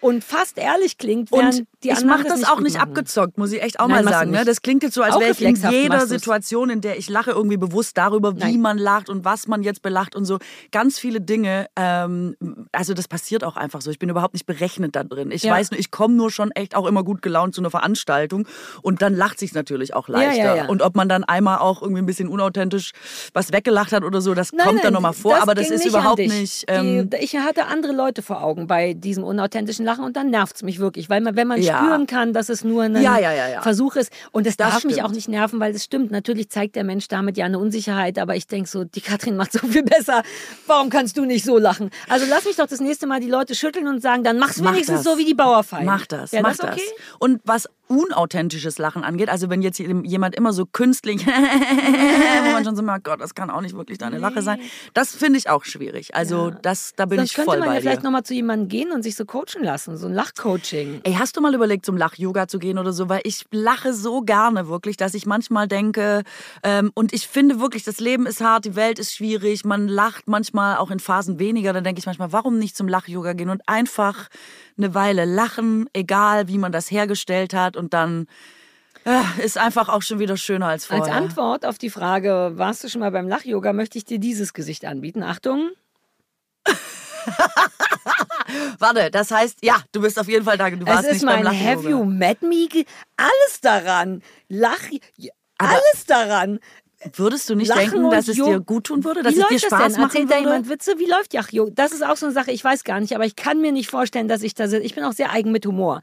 und fast ehrlich klingt, während Und die ich anderen mache das das auch nicht machen. abgezockt, muss ich echt auch Nein, mal sagen. Ne? Das klingt jetzt so, als wäre ich in jeder. Situation, in der ich lache, irgendwie bewusst darüber, wie Nein. man lacht und was man jetzt belacht und so. Ganz viele Dinge, ähm, also das passiert auch einfach so. Ich bin überhaupt nicht berechnet da drin. Ich Ja. weiß nur, ich komme nur schon echt auch immer gut gelaunt zu einer Veranstaltung und dann lacht sich natürlich auch leichter. ja, ja. Und ob man dann einmal auch irgendwie ein bisschen unauthentisch was weggelacht hat oder so, das Nein, kommt nein, dann nochmal vor, aber das ist überhaupt nicht. Ähm, die, ich hatte andere Leute vor Augen bei diesem unauthentischen Lachen und dann nervt es mich wirklich, weil man, wenn man Ja. spüren kann, dass es nur ein Ja, ja. Versuch ist und es Das darf mich stimmt. auch nicht nerven, weil es stimmt. Natürlich zeigt der Mensch damit ja eine Unsicherheit, aber ich denke so, die Katrin macht so viel besser. Warum kannst du nicht so lachen? Also lass mich doch das nächste Mal die Leute schütteln und sagen, dann mach's Mach wenigstens das. so wie die Bauerfeind. Mach das, mach das das. okay? Und was unauthentisches Lachen angeht, also wenn jetzt jemand immer so künstlich, wo man schon so merkt, Gott, das kann auch nicht wirklich deine Lache sein, das finde ich auch schwierig. Also das, da bin Sonst ich könnte voll man ja bei vielleicht dir. nochmal zu jemandem gehen und sich so coachen lassen, so ein Lachcoaching. Ey, hast du mal überlegt, zum Lach-Yoga zu gehen oder so? Weil ich lache so gerne wirklich, dass ich manchmal denke, ähm, und ich finde wirklich, das Leben ist hart, die Welt ist schwierig, man lacht manchmal auch in Phasen weniger. Dann denke ich manchmal, warum nicht zum Lach-Yoga gehen und einfach eine Weile lachen, egal wie man das hergestellt hat und dann äh, ist einfach auch schon wieder schöner als Als vorher. Antwort auf die Frage, warst du schon mal beim Lach-Yoga, möchte ich dir dieses Gesicht anbieten. Achtung. Warte, das heißt, ja, du bist auf jeden Fall da. Du warst es ist nicht beim mein Have You. Met Me? Alles daran. Lach. Aber- Alles daran. Würdest du nicht Lachen denken, dass es Jo- dir gut tun würde, dass Wie es dir läuft das Spaß denn? machen Erzählt da jemand Witze? Wie läuft Lach-Yoga? Das ist auch so eine Sache, ich weiß gar nicht, aber ich kann mir nicht vorstellen, dass ich da sitze. Ich bin auch sehr eigen mit Humor.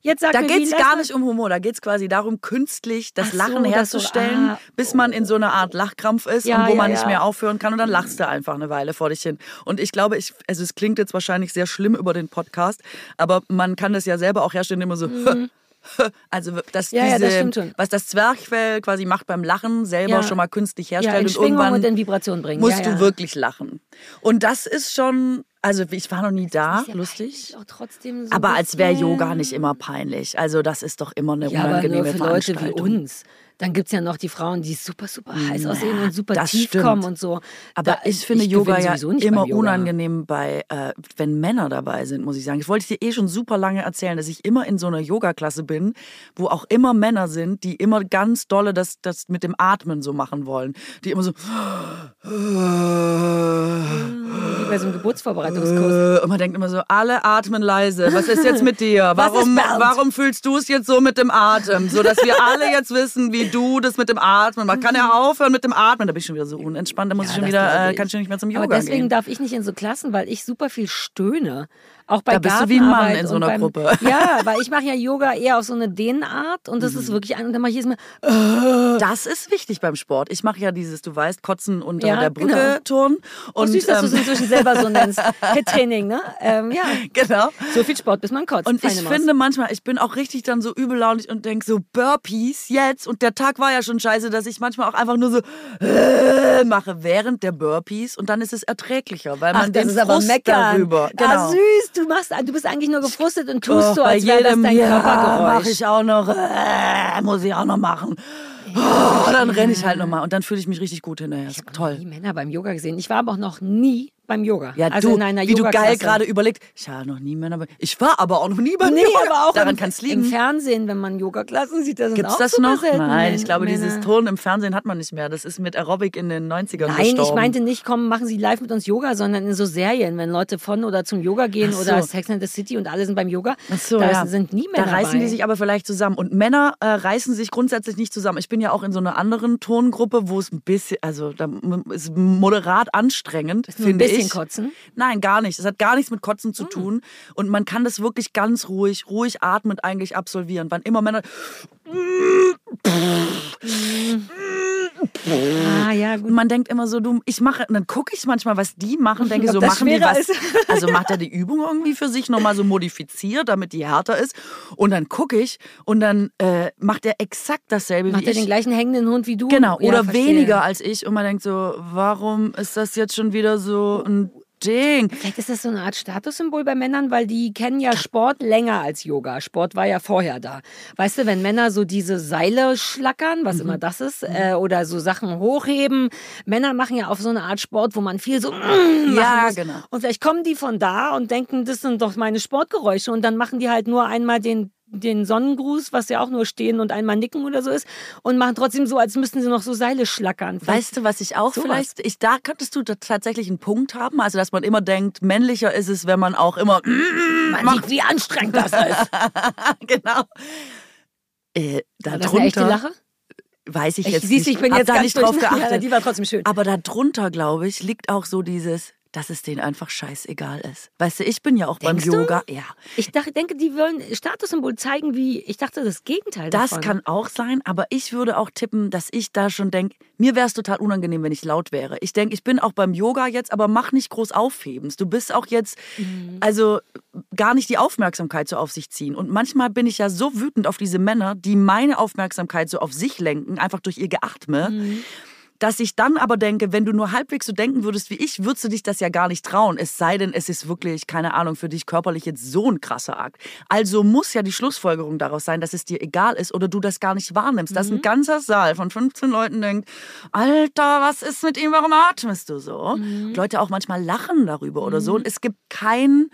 Jetzt sag Da geht es gar man- nicht um Humor, da geht es quasi darum, künstlich das Ach so, Lachen das so, herzustellen, ah, bis man in so einer Art Lachkrampf ist Ja, und wo ja, man nicht ja. mehr aufhören kann und dann lachst du einfach eine Weile vor dich hin. Und ich glaube, ich, also es klingt jetzt wahrscheinlich sehr schlimm über den Podcast, aber man kann das ja selber auch herstellen, immer so. Also dass Mhm. Ja, ja, diese, das stimmt schon. was das Zwerchfell quasi macht beim Lachen, selber Ja. schon mal künstlich Ja, herstellen in und irgendwann und in Vibration bringen. musst ja, du ja. wirklich lachen. Und das ist schon, also ich war noch nie da, Ist ja lustig. trotzdem so Aber als wäre Yoga nicht immer peinlich. Also das ist doch immer eine Ja, aber nur unangenehme für Leute wie uns. Dann gibt's ja noch die Frauen, die super, super heiß aussehen und super tief stimmt. kommen und so. Aber Da- ich finde gewinne Yoga ja immer Yoga. unangenehm bei, äh, wenn Männer dabei sind, muss ich sagen. Das wollte ich dir eh schon super lange erzählen, dass ich immer in so einer Yoga-Klasse bin, wo auch immer Männer sind, die immer ganz dolle das, das mit dem Atmen so machen wollen. Die immer so. Wie bei so einem Geburtsvorbereitungskurs. Und man denkt immer so, alle atmen leise. Was ist jetzt mit dir? Warum, warum fühlst du es jetzt so mit dem Atem? So, dass wir alle jetzt wissen, wie du das mit dem Atmen machst. Kann er aufhören mit dem Atmen? Da bin ich schon wieder so unentspannt. Da muss Ja, ich schon wieder, äh, ich. kann ich schon nicht mehr zum Yoga Aber deswegen gehen. darf ich nicht in so Klassen, weil ich super viel stöhne. Auch bei Da bist du wie ein Mann in so einer beim, Gruppe. Ja, weil ich mache ja Yoga eher auf so eine Dehnart und das Mhm. ist wirklich ein und dann mache ich jedes Mal Das ist wichtig beim Sport. Ich mache ja dieses, du weißt, Kotzen unter Ja, der Brücke genau. turnen. und Und süß, dass du es ähm, inzwischen selber so nennst. Hit-Training, ne? Ähm, ja, genau. so viel Sport, bis man kotzt. Und Feine ich Maus. finde manchmal, ich bin auch richtig dann so übellaunig und denke so Burpees jetzt. Und der Tag war ja schon scheiße, dass ich manchmal auch einfach nur so äh, mache während der Burpees. Und dann ist es erträglicher, weil man Ach, den das ist aber Frust meckern. darüber. Genau. Ah, süß, du machst, du bist eigentlich nur gefrustet und tust Oh, so, als wäre das dein ja, Körpergeräusch. mache ich auch noch, äh, muss ich auch noch machen. Oh, dann renne ich halt nochmal und dann fühle ich mich richtig gut hinterher. Ich habe toll. nie Männer beim Yoga gesehen. Ich war aber auch noch nie beim Yoga. Ja, also du, in einer wie du geil gerade überlegt. Ich habe noch nie bei- Ich war aber auch noch nie beim Nee, Yoga. aber auch Daran im, kann es im liegen. Fernsehen, wenn man Yoga-Klassen sieht, da sind Gibt's auch das noch? selten Nein, ich glaube, dieses Männer. Ton im Fernsehen hat man nicht mehr. Das ist mit Aerobic in den 90ern Nein, ich gestorben. meinte nicht, komm, machen Sie live mit uns Yoga, sondern in so Serien, wenn Leute von oder zum Yoga gehen so. oder Sex and the City und alle sind beim Yoga. Ach so, da ja. sind nie Da Männer reißen bei. die sich aber vielleicht zusammen. Und Männer äh, reißen sich grundsätzlich nicht zusammen. Ich bin ja auch in so einer anderen Tongruppe, wo es ein bisschen, also da ist moderat anstrengend, finde bisschen kotzen. Nein, gar nicht. Es hat gar nichts mit Kotzen zu tun. Und man kann das wirklich ganz ruhig, ruhig atmend eigentlich absolvieren. Wann immer Männer. Ah, ja, gut. man denkt immer so, du, ich mache, dann gucke ich manchmal, was die machen, denke Ob so, machen die was? ist. Also macht er die Übung irgendwie für sich nochmal so modifiziert, damit die härter ist. Und dann gucke ich und dann äh, macht er exakt dasselbe Macht wie er ich. den gleichen hängenden Hund wie du? Genau, Ja, oder verstehe. weniger als ich. Und man denkt so, warum ist das jetzt schon wieder so ein Ding. Vielleicht ist das so eine Art Statussymbol bei Männern, weil die kennen ja Sport länger als Yoga. Sport war ja vorher da. Weißt du, wenn Männer so diese Seile schlackern, was immer das ist, äh, oder so Sachen hochheben, Männer machen ja auf so eine Art Sport, wo man viel so mm, Ja, muss. genau. Und vielleicht kommen die von da und denken, das sind doch meine Sportgeräusche und dann machen die halt nur einmal den den Sonnengruß, was ja auch nur stehen und einmal nicken oder so ist, und machen trotzdem so, als müssten sie noch so Seile schlackern. Weißt du, was ich auch Sowas. vielleicht, ich, da könntest du tatsächlich einen Punkt haben, also dass man immer denkt, männlicher ist es, wenn man auch immer man sieht, wie anstrengend das ist. genau. Äh, War das eine echte darunter Lache? weiß ich Ich, jetzt siehst, du, nicht. ich bin jetzt da ganz nicht drauf durch- Ja, geachtet. die war trotzdem schön. Aber darunter, glaube ich, liegt auch so dieses, dass es denen einfach scheißegal ist. Weißt du, ich bin ja auch Denkst beim du? Yoga. Ja. Ich dachte, denke, die wollen Statussymbol zeigen, wie ich dachte, das Gegenteil Das davon. kann auch sein, aber ich würde auch tippen, dass ich da schon denke, mir wäre es total unangenehm, wenn ich laut wäre. Ich denke, ich bin auch beim Yoga jetzt, aber mach nicht groß aufhebens. Du bist auch jetzt, Mhm. also gar nicht die Aufmerksamkeit so auf sich ziehen. Und manchmal bin ich ja so wütend auf diese Männer, die meine Aufmerksamkeit so auf sich lenken, einfach durch ihr Geatme. Mhm. Dass ich dann aber denke, wenn du nur halbwegs so denken würdest wie ich, würdest du dich das ja gar nicht trauen. Es sei denn, es ist wirklich, keine Ahnung, für dich körperlich jetzt so ein krasser Akt. Also muss ja die Schlussfolgerung daraus sein, dass es dir egal ist oder du das gar nicht wahrnimmst. Dass ein ganzer Saal von 15 Leuten denkt, Alter, was ist mit ihm, warum atmest du so? Leute auch manchmal lachen darüber oder so. Und es gibt kein,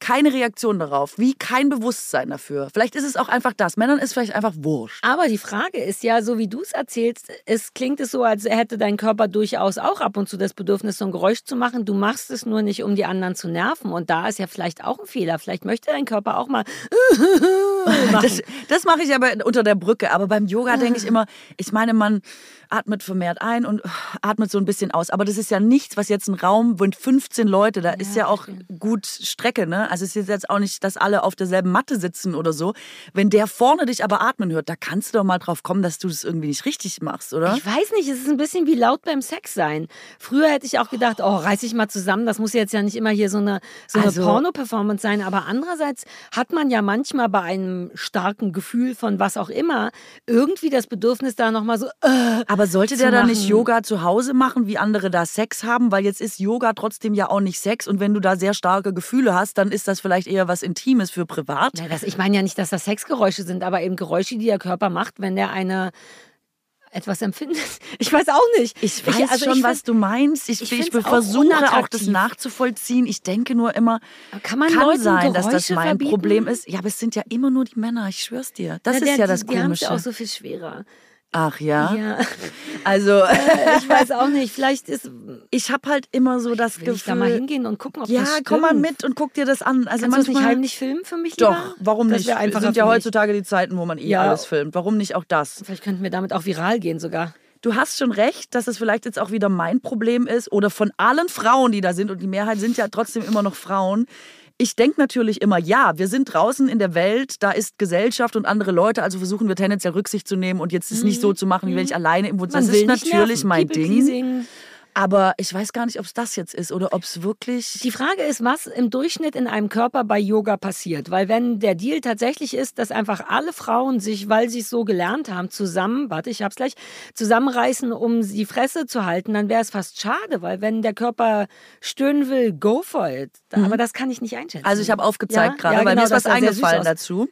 keine Reaktion darauf, wie kein Bewusstsein dafür. Vielleicht ist es auch einfach das. Männern ist vielleicht einfach wurscht. Aber die Frage ist ja, so wie du es erzählst, es klingt es so, als hätte dein Körper durchaus auch ab und zu das Bedürfnis, so ein Geräusch zu machen. Du machst es nur nicht, um die anderen zu nerven. Und da ist ja vielleicht auch ein Fehler. Vielleicht möchte dein Körper auch mal machen. Das, das mache ich aber unter der Brücke. Aber beim Yoga denke ich immer, ich meine, man atmet vermehrt ein und atmet so ein bisschen aus. Aber das ist ja nichts, was jetzt ein Raum mit 15 Leute, da ist ja auch gut Strecke. Ne? Also es ist jetzt auch nicht, dass alle auf derselben Matte sitzen oder so. Wenn der vorne dich aber atmen hört, da kannst du doch mal drauf kommen, dass du das irgendwie nicht richtig machst, oder? Ich weiß nicht, es ist ein bisschen wie laut beim Sex sein. Früher hätte ich auch gedacht, oh, reiß ich mal zusammen, das muss jetzt ja nicht immer hier so eine, so eine Also- Porno-Performance sein. Aber andererseits hat man ja manchmal bei einem starken Gefühl von was auch immer irgendwie das Bedürfnis, da nochmal so, äh, Aber sollte der dann nicht. Yoga zu Hause machen, wie andere da Sex haben? Weil jetzt ist Yoga trotzdem ja auch nicht Sex. Und wenn du da sehr starke Gefühle hast, dann ist das vielleicht eher was Intimes für privat. Ja, das, ich meine ja nicht, dass das Sexgeräusche sind, aber eben Geräusche, die der Körper macht, wenn der eine etwas empfindet. Ich weiß auch nicht. Ich weiß also schon, ich was du meinst. Ich, ich ich, versuche auch das nachzuvollziehen. Ich denke nur immer, Kann man kann Leuten sein, dass das Geräusche mein verbieten? Problem ist. Ja, aber es sind ja immer nur die Männer, ich schwör's dir. Das Na, ist der- ja das die, Die haben es Komische. ja auch so viel schwerer. Ach ja? Ja. Also, Ich weiß auch nicht. Vielleicht ist, ich habe halt immer so das will Gefühl. ich da mal hingehen und gucken, ob ja, das stimmt. komm mal mit und guck dir das an. Also Kannst das nicht manchmal heimlich filmen für mich? Doch, lieber? warum das nicht? einfacher sind ja heutzutage die Zeiten, wo man eh Ja. alles filmt. Warum nicht auch das? Vielleicht könnten wir damit auch viral gehen sogar. Du hast schon recht, dass es vielleicht jetzt auch wieder mein Problem ist oder von allen Frauen, die da sind, und die Mehrheit sind ja trotzdem immer noch Frauen. Ich denke natürlich immer, ja, wir sind draußen in der Welt, da ist Gesellschaft und andere Leute, also versuchen wir tendenziell Rücksicht zu nehmen und jetzt es nicht so zu machen, wie wenn ich alleine im Wohnzimmer. Das ist natürlich nerven. mein Ding. Aber ich weiß gar nicht, ob es das jetzt ist oder ob es wirklich. Die Frage ist, was im Durchschnitt in einem Körper bei Yoga passiert. Weil wenn der Deal tatsächlich ist, dass einfach alle Frauen sich, weil sie es so gelernt haben, zusammen, warte, ich hab's gleich, zusammenreißen, um die Fresse zu halten, dann wäre es fast schade, weil wenn der Körper stöhnen will, go for it. Aber das kann ich nicht einschätzen. Also ich habe aufgezeigt Ja? gerade, Ja, weil genau, mir ist was eingefallen dazu.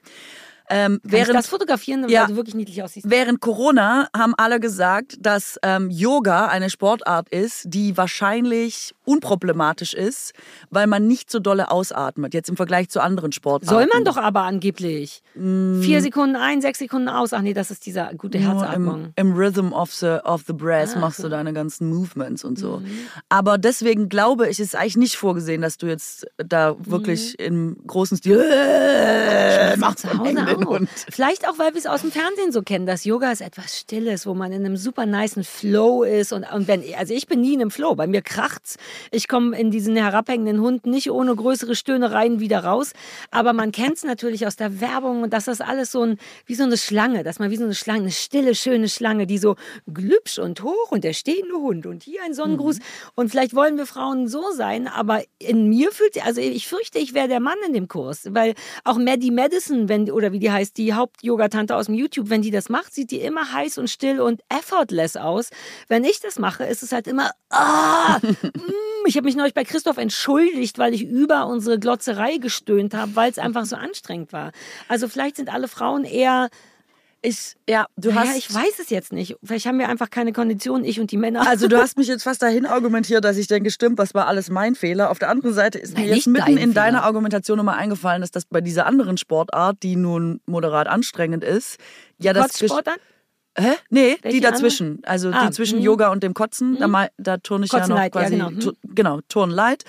Ähm, während das fotografieren, weil Ja. du wirklich niedlich aussiehst? Während Corona haben alle gesagt, dass ähm, Yoga eine Sportart ist, die wahrscheinlich unproblematisch ist, weil man nicht so dolle ausatmet, jetzt im Vergleich zu anderen Sportarten. Soll man doch aber angeblich. Vier Sekunden ein, sechs Sekunden aus. Ach nee, das ist diese gute Herzatmung. im, im Rhythm of the, of the breath Ah, machst so. du deine ganzen Movements und so. Mhm. Aber deswegen glaube ich, ist eigentlich nicht vorgesehen, dass du jetzt da wirklich im großen Stil äh, machst zu Hause auch. Vielleicht auch, weil wir es aus dem Fernsehen so kennen, dass Yoga ist etwas Stilles, wo man in einem super niceen Flow ist. Und, und wenn, also ich bin nie in einem Flow, bei mir kracht's. Ich komme in diesen herabhängenden Hund nicht ohne größere Stöhnereien wieder raus. Aber man kennt es natürlich aus der Werbung und dass das alles so ein, wie so eine Schlange, dass man wie so eine Schlange, eine stille, schöne Schlange, die so glübsch und hoch und der stehende Hund und hier ein Sonnengruß. Und vielleicht wollen wir Frauen so sein, aber in mir fühlt sich, also ich fürchte, ich wäre der Mann in dem Kurs, weil auch Maddie Madison wenn, oder wie die heißt, die Haupt-Yoga-Tante aus dem YouTube, wenn die das macht, sieht die immer heiß und still und effortless aus. Wenn ich das mache, ist es halt immer, ah, mm, ich habe mich neulich bei Christoph entschuldigt, weil ich über unsere Glotzerei gestöhnt habe, weil es einfach so anstrengend war. Also vielleicht sind alle Frauen eher Ich, ja, du naja, hast. ich weiß es jetzt nicht. Vielleicht haben wir einfach keine Kondition, ich und die Männer. Also du hast mich jetzt fast dahin argumentiert, dass ich denke, stimmt, das war alles mein Fehler. Auf der anderen Seite ist Nein, mir jetzt mitten in deiner Fehler. Argumentation nochmal eingefallen, dass das bei dieser anderen Sportart, die nun moderat anstrengend ist, ja das Kotzsportart? Hä? Nee, Welche die dazwischen. Also Ah, die zwischen mhm. Yoga und dem Kotzen. Da, mal, da turne ich Kotzen ja noch light, ja, quasi. genau. Mhm. tu- genau, Turn light.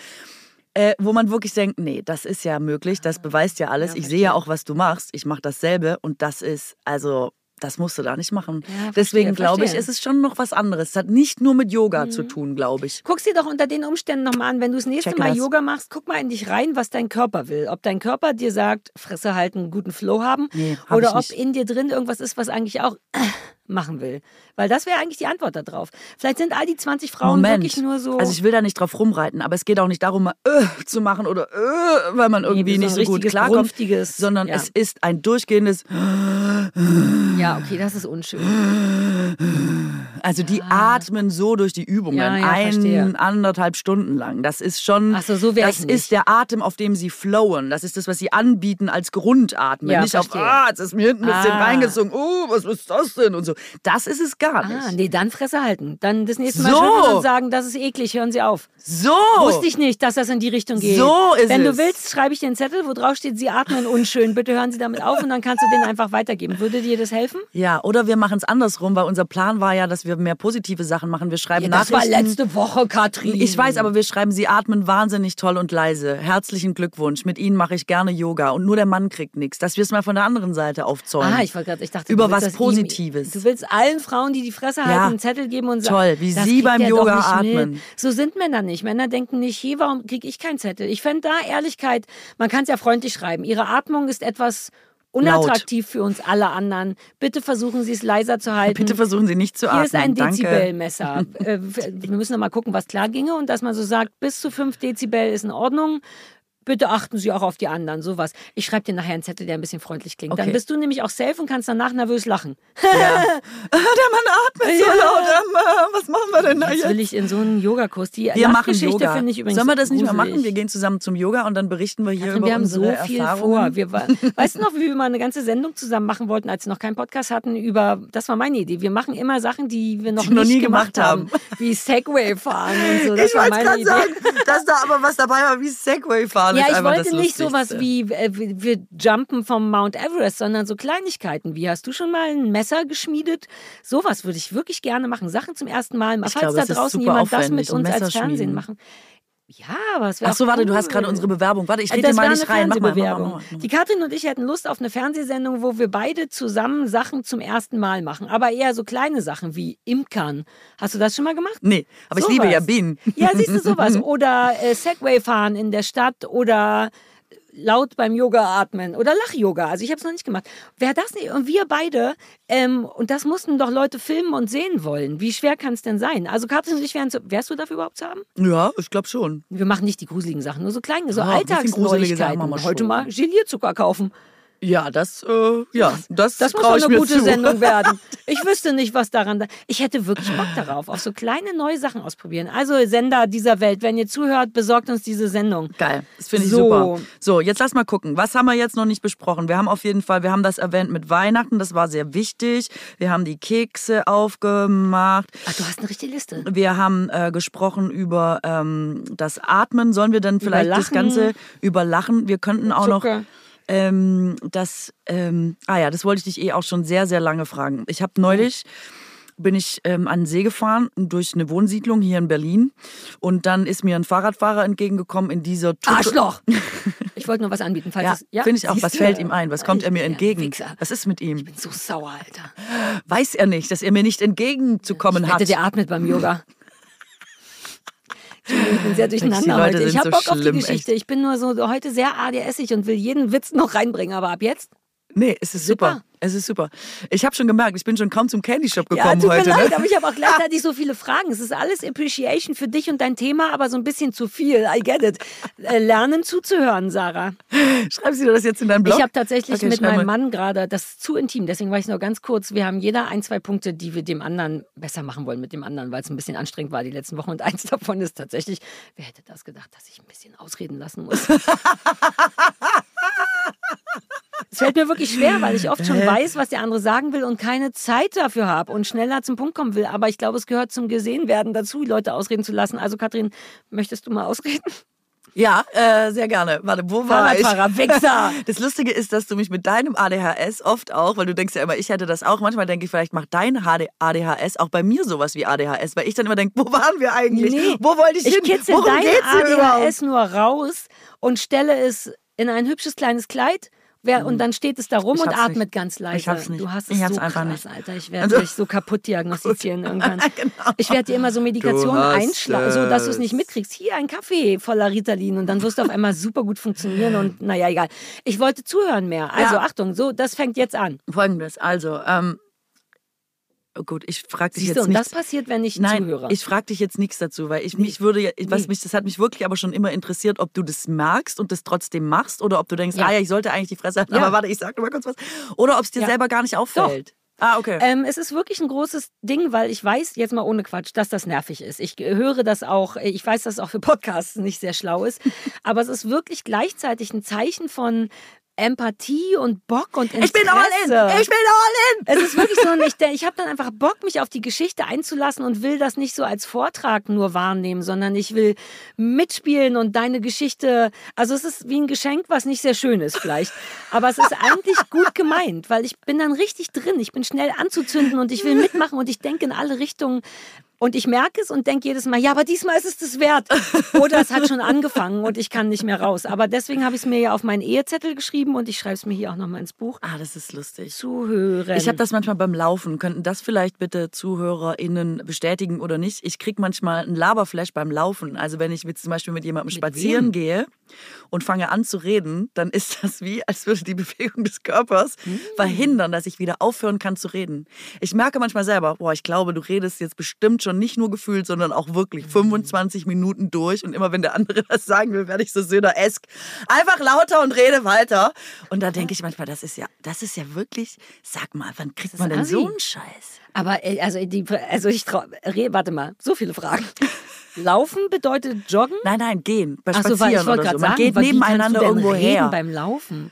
Äh, wo man wirklich denkt, nee, das ist ja möglich, das beweist ja alles. Ja, ich sehe ja auch, was du machst. Ich mache dasselbe und das ist, also, das musst du da nicht machen. Ja, verstehe, Deswegen glaube ich, ist es schon noch was anderes. Es hat nicht nur mit Yoga Mhm. zu tun, glaube ich. Guck's dir doch unter den Umständen nochmal an, wenn du das nächste Check Mal das. Yoga machst, guck mal in dich rein, was dein Körper will. Ob dein Körper dir sagt, Fresse halten, einen guten Flow haben, Nee, hab oder ob in dir drin irgendwas ist, was eigentlich auch machen will. Weil das wäre eigentlich die Antwort darauf. Vielleicht sind all die 20 Frauen Moment. wirklich nur so. Also ich will da nicht drauf rumreiten, aber es geht auch nicht darum, mal äh, zu machen oder äh, weil man irgendwie wie so nicht so gut klarkommt, sondern ja. es ist ein durchgehendes ja, okay, das ist unschön. Also die atmen so durch die Übungen, Ah. Ja, ja, ein, verstehe. anderthalb Stunden lang. Das ist schon, Ach so, so wär das ist der Atem, auf dem sie flowen. Das ist das, was sie anbieten als Grundatmen. Ja, nicht verstehe. auf, ah, jetzt ist mir hinten ein bisschen Ah. reingezogen, oh, was ist das denn? Und so. Das ist es gar nicht. Ah, nee, dann Fresse halten. Dann das nächste Mal So. und sagen, das ist eklig, hören Sie auf. So! Wusste ich nicht, dass das in die Richtung geht. So ist Wenn es. du willst, schreibe ich dir einen Zettel, wo drauf steht, Sie atmen unschön. Bitte hören Sie damit auf und dann kannst du den einfach weitergeben. Würde dir das helfen? Ja, oder wir machen es andersrum, weil unser Plan war ja, dass wir mehr positive Sachen machen. Wir schreiben das war Nachrichten. letzte Woche, Katrin. Ich weiß, aber wir schreiben, Sie atmen wahnsinnig toll und leise. Herzlichen Glückwunsch. Mit Ihnen mache ich gerne Yoga. Und nur der Mann kriegt nichts. Dass wir es mal von der anderen Seite aufzäumen. Ah, ich gerade, ich dachte, Über was das ihm- Positives. Du willst allen Frauen, die die Fresse halten, Ja. einen Zettel geben und sagen, Toll, wie das Sie beim Yoga atmen. Mit. So sind Männer nicht. Männer denken nicht, hey, warum kriege ich keinen Zettel? Ich fände da Ehrlichkeit, man kann es ja freundlich schreiben. Ihre Atmung ist etwas unattraktiv für uns alle anderen. Bitte versuchen Sie es leiser zu halten. Bitte versuchen Sie nicht zu Hier atmen. ist ein. Dezibelmesser. Äh, Wir müssen noch mal gucken, was klar ginge und dass man so sagt, bis zu 5 Dezibel ist in Ordnung. Bitte achten Sie auch auf die anderen, sowas. Ich schreibe dir nachher einen Zettel, der ein bisschen freundlich klingt. Dann Okay. bist du nämlich auch safe und kannst danach nervös lachen. Ja. der Mann atmet so Ja. laut. Ähm, was machen wir denn da Jetzt jetzt? will ich in so einen Yogakurs. Die Wir machen Yoga. finde ich übrigens Sollen wir das nicht mehr machen? Wir gehen zusammen zum Yoga und dann berichten wir hier Katrin, über wir haben so viel Erfahrungen. vor. Wir, weißt du noch, wie wir mal eine ganze Sendung zusammen machen wollten, als wir noch keinen Podcast hatten, über, das war meine Idee. Wir machen immer Sachen, die wir noch Die nicht noch nie gemacht gemacht haben. Wie Segway fahren und so. Das ich war wollte meine gerade Idee. sagen, dass da aber was dabei war wie Segway fahren. Ja, ich wollte nicht sowas wie, äh, wir jumpen vom Mount Everest, sondern so Kleinigkeiten. Wie hast du schon mal ein Messer geschmiedet? Sowas würde ich wirklich gerne machen. Sachen zum ersten Mal. Ich Falls glaube, da draußen jemand das mit uns als Fernsehen machen. Ja, aber es wäre Ach so, warte, cool. du hast gerade unsere Bewerbung. Warte, ich Äh, rede dir das mal nicht rein. Mach mal, mach mach mal. Die Katrin und ich hätten Lust auf eine Fernsehsendung, wo wir beide zusammen Sachen zum ersten Mal machen. Aber eher so kleine Sachen wie Imkern. Hast du das schon mal gemacht? Nee, aber ich Sowas. liebe ja Bienen. Ja, siehst du sowas. Oder äh, Segway fahren in der Stadt oder laut beim Yoga atmen oder Lach-Yoga. Also ich habe es noch nicht gemacht. Wer das nicht, und wir beide, ähm, und das mussten doch Leute filmen und sehen wollen. Wie schwer kann es denn sein? Also Katrin und ich wären zu, wärst du dafür überhaupt zu haben? Ja, ich glaube schon. Wir machen nicht die gruseligen Sachen, nur so kleine, so Ja, Alltagsneuigkeiten. Heute mal Gelierzucker kaufen. Ja, das, äh, ja, das, Das muss eine gute zu. Sendung werden. Ich wüsste nicht, was daran. Da ich hätte wirklich Bock darauf, auf so kleine neue Sachen ausprobieren. Also Sender dieser Welt, wenn ihr zuhört, besorgt uns diese Sendung. Geil, das finde ich So. super. So, jetzt lass mal gucken. Was haben wir jetzt noch nicht besprochen? Wir haben auf jeden Fall, wir haben das erwähnt mit Weihnachten, das war sehr wichtig. Wir haben die Kekse aufgemacht. Ach, du hast eine richtige Liste. Wir haben äh, gesprochen über ähm, das Atmen. Sollen wir dann vielleicht das. Ganze überlachen? Wir könnten auch noch Zucker. Ähm, das, ähm, ah ja, das wollte ich dich eh auch schon sehr, sehr lange fragen. Ich habe neulich bin ich ähm, an den See gefahren durch eine Wohnsiedlung hier in Berlin und dann ist mir ein Fahrradfahrer entgegengekommen in dieser Tuk- Arschloch! Ich wollte nur was anbieten, falls Ja, es. Ja, finde ich auch. siehst Was fällt ihm ein? Was kommt er mir entgegen? Wichser. Was ist mit ihm? Ich bin so sauer, Alter. Weiß er nicht, dass er mir nicht entgegenzukommen Ich hat? wette, der atmet beim Yoga. Ich bin sehr durcheinander heute. Ich habe so Bock auf die schlimm, Geschichte. Ich bin nur so heute sehr ADSig und will jeden Witz noch reinbringen. Aber ab jetzt? Nee, es ist super. Super. Es ist super. Ich habe schon gemerkt, ich bin schon kaum zum Candy Shop Ja, gekommen tut mir heute. leid, ne? aber ich habe auch gleichzeitig so viele Fragen. Es ist alles Appreciation für dich und dein Thema, aber so ein bisschen zu viel. I get it. Äh, Lernen zuzuhören, Sarah. Schreibst du das jetzt in deinen Blog? Ich habe tatsächlich Okay, mit meinem. Mann gerade, das ist zu intim, deswegen war ich nur ganz kurz. Wir haben jeder ein, zwei Punkte, die wir dem anderen besser machen wollen mit dem anderen, weil es ein bisschen anstrengend war die letzten Wochen. Und eins davon ist tatsächlich, wer hätte das gedacht, dass ich ein bisschen ausreden lassen muss. Es fällt mir wirklich schwer, weil ich oft schon weiß, was der andere sagen will und keine Zeit dafür habe und schneller zum Punkt kommen will. Aber ich glaube, es gehört zum Gesehenwerden dazu, Leute ausreden zu lassen. Also, Kathrin, möchtest du mal ausreden? Ja, äh, sehr gerne. Warte, wo war ich? Wichser! Das Lustige ist, dass du mich mit deinem ADHS oft auch, weil du denkst ja immer, ich hätte das auch. Manchmal denke ich, vielleicht macht dein ADHS auch bei mir sowas wie ADHS, weil ich dann immer denke, wo waren wir eigentlich? Nee, wo wollte ich, Ich hin? kitzel Worum dein geht's hier überhaupt? ADHS nur raus und stelle es in ein hübsches kleines Kleid. Wer, und dann steht es da rum Ich und atmet nicht. ganz leise. Ich hab's nicht. Du hast es Ich hab's so einfach krass, nicht. Alter. Ich werde Also- dich so kaputt diagnostizieren irgendwann. Genau. Ich werde dir immer so Medikationen einschlagen, so dass du es es. nicht mitkriegst. Hier ein Kaffee voller Ritalin und dann wirst du auf einmal super gut funktionieren und naja, egal. Ich wollte zuhören mehr. Also Ja. Achtung, so, das fängt jetzt an. Folgendes, also, ähm, oh gut, ich frage dich Siehst du, jetzt und das nichts. passiert, wenn ich Nein, zuhöre. ich frage dich jetzt nichts dazu, weil ich mich würde, was Nee. mich, das hat mich wirklich aber schon immer interessiert, ob du das merkst und das trotzdem machst oder ob du denkst, Ja. ah ja, ich sollte eigentlich die Fresse halten, Ja. aber warte, ich sag noch mal kurz was. Oder ob es dir Ja. selber gar nicht auffällt. Ah, okay. Ähm, es ist wirklich ein großes Ding, weil ich weiß, jetzt mal ohne Quatsch, dass das nervig ist. Ich höre das auch, ich weiß, dass es auch für Podcasts nicht sehr schlau ist, aber es ist wirklich gleichzeitig ein Zeichen von Empathie und Bock und Interesse. ich bin all in! Ich bin all in! Es ist wirklich so, und ich, ich habe dann einfach Bock, mich auf die Geschichte einzulassen und will das nicht so als Vortrag nur wahrnehmen, sondern ich will mitspielen und deine Geschichte. Also es ist wie ein Geschenk, was nicht sehr schön ist vielleicht, aber es ist eigentlich gut gemeint, weil ich bin dann richtig drin. Ich bin schnell anzuzünden und ich will mitmachen und ich denke in alle Richtungen. Und ich merke es und denke jedes Mal, ja, aber diesmal ist es das wert. Oder es hat schon angefangen und ich kann nicht mehr raus. Aber deswegen habe ich es mir ja auf meinen Ehezettel geschrieben und ich schreibe es mir hier auch nochmal ins Buch. Ah, das ist lustig. Zuhören. Ich habe das manchmal beim Laufen. Könnten das vielleicht bitte ZuhörerInnen bestätigen oder nicht? Ich kriege manchmal einen Laberflash beim Laufen. Also wenn ich mit, zum Beispiel mit jemandem spazieren wem? gehe und fange an zu reden, dann ist das wie, als würde die Bewegung des Körpers Hm. verhindern, dass ich wieder aufhören kann zu reden. Ich merke manchmal selber, boah, ich glaube, du redest jetzt bestimmt schon nicht nur gefühlt, sondern auch wirklich Hm. 25 Minuten durch. Und immer wenn der andere das sagen will, werde ich so Söder-esk. Einfach lauter und rede weiter. Und da denke ich manchmal, das ist ja, das ist ja wirklich, sag mal, wann kriegt man denn so einen Scheiß? Aber äh, also, die, also ich trau, re, warte mal, so viele Fragen. Laufen bedeutet joggen? Nein, nein, gehen. Bei Ach so, weil ich wollte gerade sagen, geht nebeneinander irgendwo reden her. beim Laufen.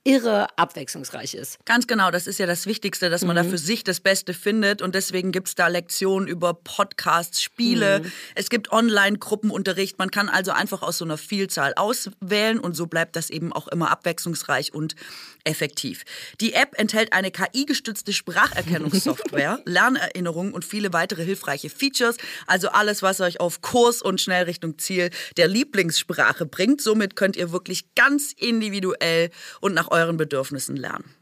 irre abwechslungsreich ist. Ganz genau, das ist ja das Wichtigste, dass man Mhm. da für sich das Beste findet und deswegen gibt es da Lektionen über Podcasts, Spiele, Mhm. es gibt Online-Gruppenunterricht, man kann also einfach aus so einer Vielzahl auswählen und so bleibt das eben auch immer abwechslungsreich und effektiv. Die App enthält eine KI-gestützte Spracherkennungssoftware, Lernerinnerungen und viele weitere hilfreiche Features, also alles, was euch auf Kurs und schnell Richtung Ziel der Lieblingssprache bringt. Somit könnt ihr wirklich ganz individuell und nach euren Bedürfnissen lernen.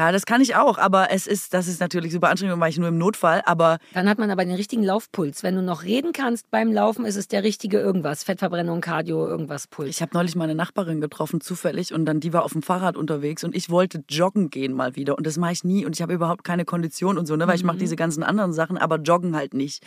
Ja, das kann ich auch, aber es ist, das ist natürlich super anstrengend, weil ich nur im Notfall, aber Dann hat man aber den richtigen Laufpuls. Wenn du noch reden kannst beim Laufen, ist es der richtige irgendwas. Fettverbrennung, Cardio, irgendwas Puls. ich habe neulich meine Nachbarin getroffen, zufällig, und dann die war auf dem Fahrrad unterwegs und ich wollte joggen gehen mal wieder und das mache ich nie und ich habe überhaupt keine Kondition und so, ne, weil ich mache diese ganzen anderen Sachen, aber joggen halt nicht.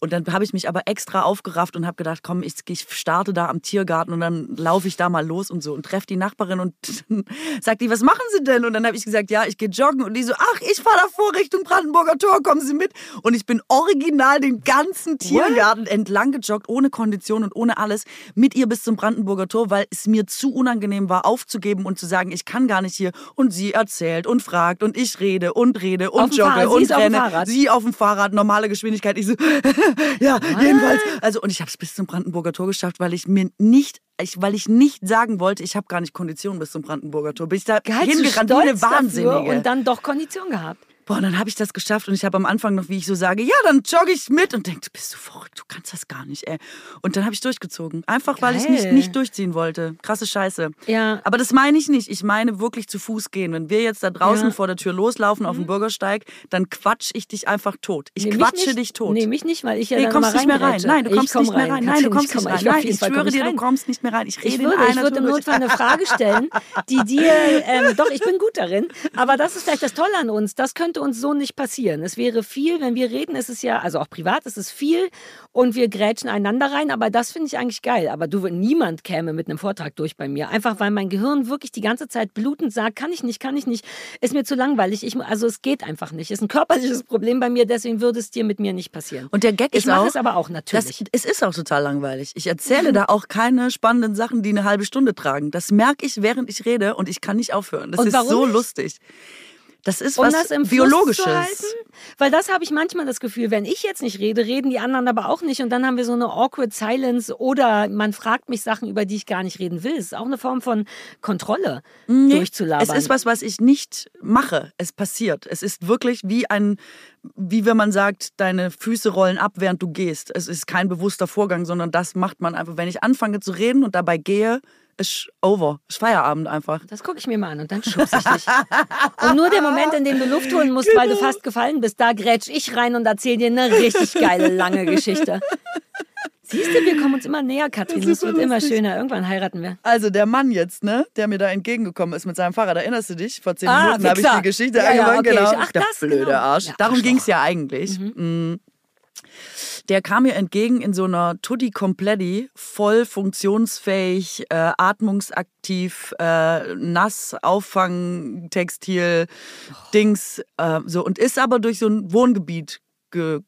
Und dann habe ich mich aber extra aufgerafft und habe gedacht, komm, ich, ich starte da am Tiergarten und dann laufe ich da mal los und so und treffe die Nachbarin und sagt die, was machen Sie denn? Und dann habe ich gesagt, ja, ich gehe joggen und die so, ach, ich fahre davor Richtung Brandenburger Tor, kommen Sie mit? Und ich bin original den ganzen Tiergarten entlang gejoggt, ohne Kondition und ohne alles, mit ihr bis zum Brandenburger Tor, weil es mir zu unangenehm war, aufzugeben und zu sagen, ich kann gar nicht hier. Und sie erzählt und fragt und ich rede und rede und Auf jogge Fahrrad. Sie und auf dem renne. Fahrrad. Sie auf dem Fahrrad, normale Geschwindigkeit. Ich so, ja, jedenfalls. Also, und ich habe es bis zum Brandenburger Tor geschafft, weil ich mir nicht ich, weil ich nicht sagen wollte, ich habe gar nicht Kondition bis zum Brandenburger Tor. Bin ich da Geil, hingerannt wie eine Wahnsinnige. Und dann doch Kondition gehabt. Boah, dann habe ich das geschafft und ich habe am Anfang noch, wie ich so sage, ja, dann jogge ich mit und denke, bist du verrückt, du kannst das gar nicht, ey. Und dann habe ich durchgezogen. Einfach, weil ich nicht, Geil. nicht durchziehen wollte. Krasse Scheiße. Ja. Aber das meine ich nicht. Ich meine wirklich zu Fuß gehen. Wenn wir jetzt da draußen Ja. Mhm. vor der Tür loslaufen auf dem Bürgersteig, dann quatsch ich dich einfach tot. Ich Nee, quatsche nicht. dich tot. Nee, mich nicht, weil ich ja Nee, dann kommst nicht mehr rein. Nein, du kommst komm nicht mehr rein. Nein, du kommst nicht mehr rein. Nein, ich schwöre dir, du kommst nicht mehr rein. Ich rede Ich in würde, einer ich würde im. Notfall eine Frage stellen, die dir, ähm, doch, ich bin gut darin, aber das ist vielleicht das Tolle an uns, das könnte uns so nicht passieren. Es wäre viel, wenn wir reden, ist es ja, also auch privat ist es viel und wir grätschen einander rein, aber das finde ich eigentlich geil. Aber du, niemand käme mit einem Vortrag durch bei mir, einfach weil mein Gehirn wirklich die ganze Zeit blutend sagt, kann ich nicht, kann ich nicht, ist mir zu langweilig, ich, also es geht einfach nicht. Ist ein körperliches Problem bei mir, deswegen würde es dir mit mir nicht passieren. Und der Gag ich ist mache auch, es aber auch das, natürlich. es ist auch total langweilig. Ich erzähle da auch keine spannenden Sachen, die eine halbe Stunde tragen. Das merke ich, während ich rede und ich kann nicht aufhören. Das Und ist so nicht? lustig. Das ist um was das im Biologisches. halten? Weil das habe ich manchmal das Gefühl, wenn ich jetzt nicht rede, reden die anderen aber auch nicht und dann haben wir so eine awkward silence oder man fragt mich Sachen, über die ich gar nicht reden will. Es ist auch eine Form von Kontrolle, durchzulabern. Es ist was, was ich nicht mache. Es passiert. Es ist wirklich wie ein, wie wenn man sagt, deine Füße rollen ab, während du gehst. Es ist kein bewusster Vorgang, sondern das macht man einfach. Wenn ich anfange zu reden und dabei gehe, ist over. Ist Feierabend einfach. Das gucke ich mir mal an und dann schubse ich dich. Und nur der Moment, in dem du Luft holen musst, weil du Genau. fast gefallen bist, da grätsch ich rein und erzähle dir eine richtig geile, lange Geschichte. Siehst du, wir kommen uns immer näher, Katrin. Das Es wird so immer lustig. schöner. Irgendwann heiraten wir. Also der Mann jetzt, ne, der mir da entgegengekommen ist mit seinem Fahrrad, erinnerst du dich? Vor zehn Ah, Minuten habe ich die Geschichte Ja, ja, angefangen, okay. genau. Ach, der das, blöde genau. Arsch. Ja, Darum ging es ja eigentlich. Mm. Der kam mir entgegen in so einer Tutti Completi, voll funktionsfähig, äh, atmungsaktiv, äh, nass, Auffangetextil, Dings, äh, so. Und ist aber durch so ein Wohngebiet ge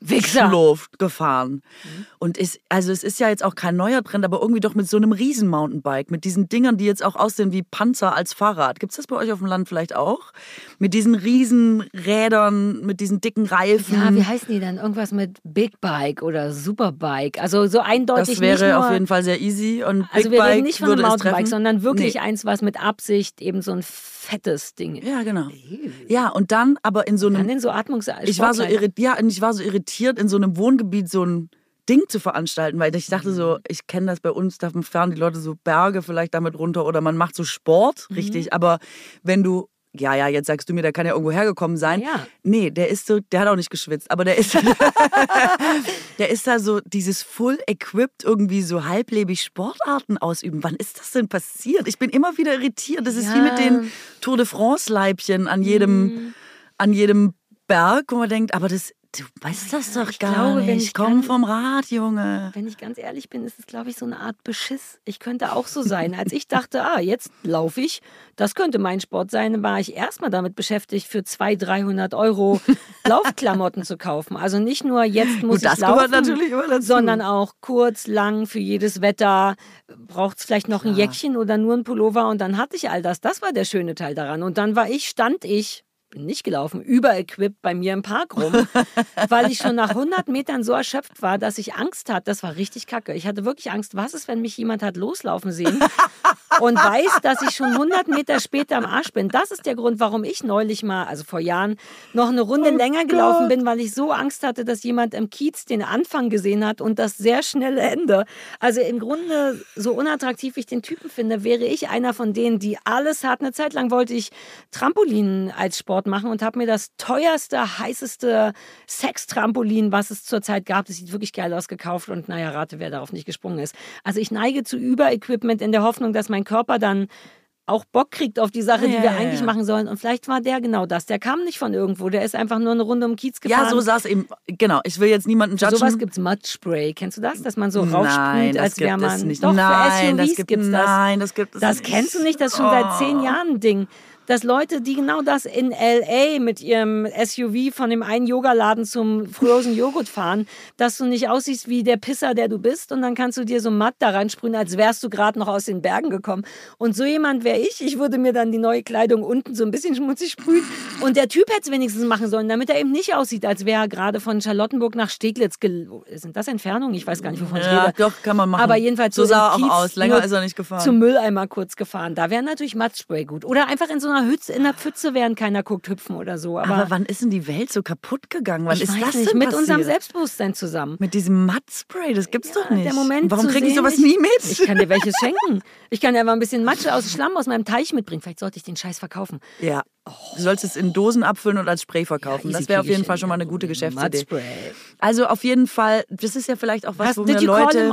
Wichser. gefahren. Und ist, also es ist ja jetzt auch kein neuer Trend, aber irgendwie doch mit so einem riesen Mountainbike, mit diesen Dingern, die jetzt auch aussehen wie Panzer als Fahrrad. Gibt es das bei euch auf dem Land vielleicht auch? Mit diesen riesen Rädern, mit diesen dicken Reifen. Ja, wie heißen die denn? Irgendwas mit Big Bike oder Superbike. Also so eindeutig das wäre nur, auf jeden Fall sehr easy. Und Also Big wir reden nicht von einem. Mountainbike, sondern wirklich Nee. eins, was mit Absicht eben so ein fettes Ding. Ja, genau. Ja, und dann aber in so einem denn so Atmungs ich war so ja, und ich war so irritiert, in so einem Wohngebiet so ein Ding zu veranstalten, weil ich dachte so, ich kenne das bei uns, da fahren die Leute so Berge vielleicht damit runter oder man macht so Sport, richtig. Aber wenn du ja, ja, jetzt sagst du mir, der kann ja irgendwo hergekommen sein. Ja. Nee, der ist so, der hat auch nicht geschwitzt, aber der ist, der ist da so dieses full equipped irgendwie so halblebig Sportarten ausüben. Wann ist das denn passiert? Ich bin immer wieder irritiert. Das ist wie mit den Tour de France Leibchen an jedem, an jedem Berg, wo man denkt, aber das, du weißt das doch ich gar glaube, wenn nicht. ich Komm kann- vom Rad, Junge. Wenn ich ganz ehrlich bin, ist es, glaube ich, so eine Art Beschiss. Ich könnte auch so sein. Als ich dachte, ah, jetzt laufe ich, das könnte mein Sport sein, war ich erstmal damit beschäftigt, für 200, 300 Euro Laufklamotten zu kaufen. Also nicht nur jetzt muss Gut, das ich laufen, gehört natürlich immer dazu. sondern auch kurz, lang, für jedes Wetter. Braucht es vielleicht noch ein Klar. Jäckchen oder nur ein Pullover und dann hatte ich all das. Das war der schöne Teil daran. Und dann war ich, stand ich, bin nicht gelaufen, überequipped bei mir im Park rum, weil ich schon nach 100 Metern so erschöpft war, dass ich Angst hatte. Das war richtig kacke. Ich hatte wirklich Angst. Was ist, wenn mich jemand hat loslaufen sehen und weiß, dass ich schon 100 Meter später am Arsch bin? Das ist der Grund, warum ich neulich mal, also vor Jahren, noch eine Runde länger gelaufen bin, weil ich so Angst hatte, dass jemand im Kiez den Anfang gesehen hat und das sehr schnelle Ende. Also im Grunde, so unattraktiv ich den Typen finde, wäre ich einer von denen, die alles hat. Eine Zeit lang wollte ich Trampolin als Sport machen und habe mir das teuerste, heißeste Sextrampolin, was es zurzeit gab, das sieht wirklich geil aus, gekauft und naja, rate, wer darauf nicht gesprungen ist. Also ich neige zu Überequipment in der Hoffnung, dass mein Körper dann auch Bock kriegt auf die Sache, die Ja, wir ja, eigentlich ja. machen sollen. Und vielleicht war der genau das. Der kam nicht von irgendwo. Der ist einfach nur eine Runde um Kiez gefahren. Ja, so saß eben. Genau, ich will jetzt niemanden judgen. Sowas gibt's Mudspray. Kennst du das? Dass man so raufsprüht, das als wäre man. nicht. Doch, Nein, für das SUVs gibt- gibt's das. nein, das gibt es Das nicht. kennst du nicht, das ist schon seit zehn Oh. Jahren ein Ding. Dass Leute, die genau das in L.A. mit ihrem SUV von dem einen Yogaladen zum Frozen Joghurt fahren, dass du nicht aussiehst wie der Pisser, der du bist und dann kannst du dir so matt da reinsprühen, als wärst du gerade noch aus den Bergen gekommen. Und so jemand wäre ich. Ich würde mir dann die neue Kleidung unten so ein bisschen schmutzig sprühen und der Typ hätte es wenigstens machen sollen, damit er eben nicht aussieht, als wäre er gerade von Charlottenburg nach Steglitz Sind das Entfernungen? Ich weiß gar nicht, wovon ich Ja, rede. doch, kann man machen. Aber jedenfalls so so sah er auch Kiez aus. Länger ist er nicht gefahren. Zum Mülleimer kurz gefahren. Da wäre natürlich Matspray gut. Oder einfach in so einer Hütze, in einer Pfütze, während keiner guckt, hüpfen oder so. Aber, Aber wann ist denn die Welt so kaputt gegangen? Wann ist das nicht, denn mit passiert? unserem Selbstbewusstern zusammen. Mit diesem Mattspray, das gibt's doch nicht. Der Moment Warum kriege ich sowas nie mit? Ich kann dir welches schenken. Ich kann dir einfach ein bisschen Matsche aus Schlamm aus meinem Teich mitbringen. Vielleicht sollte ich den Scheiß verkaufen. ja. Du sollst es in Dosen abfüllen und als Spray verkaufen. easy das wäre auf jeden Fall schon mal eine gute Geschäftsidee. Matspray. Also auf jeden Fall, das ist ja vielleicht auch was, Hast, wo mir Leute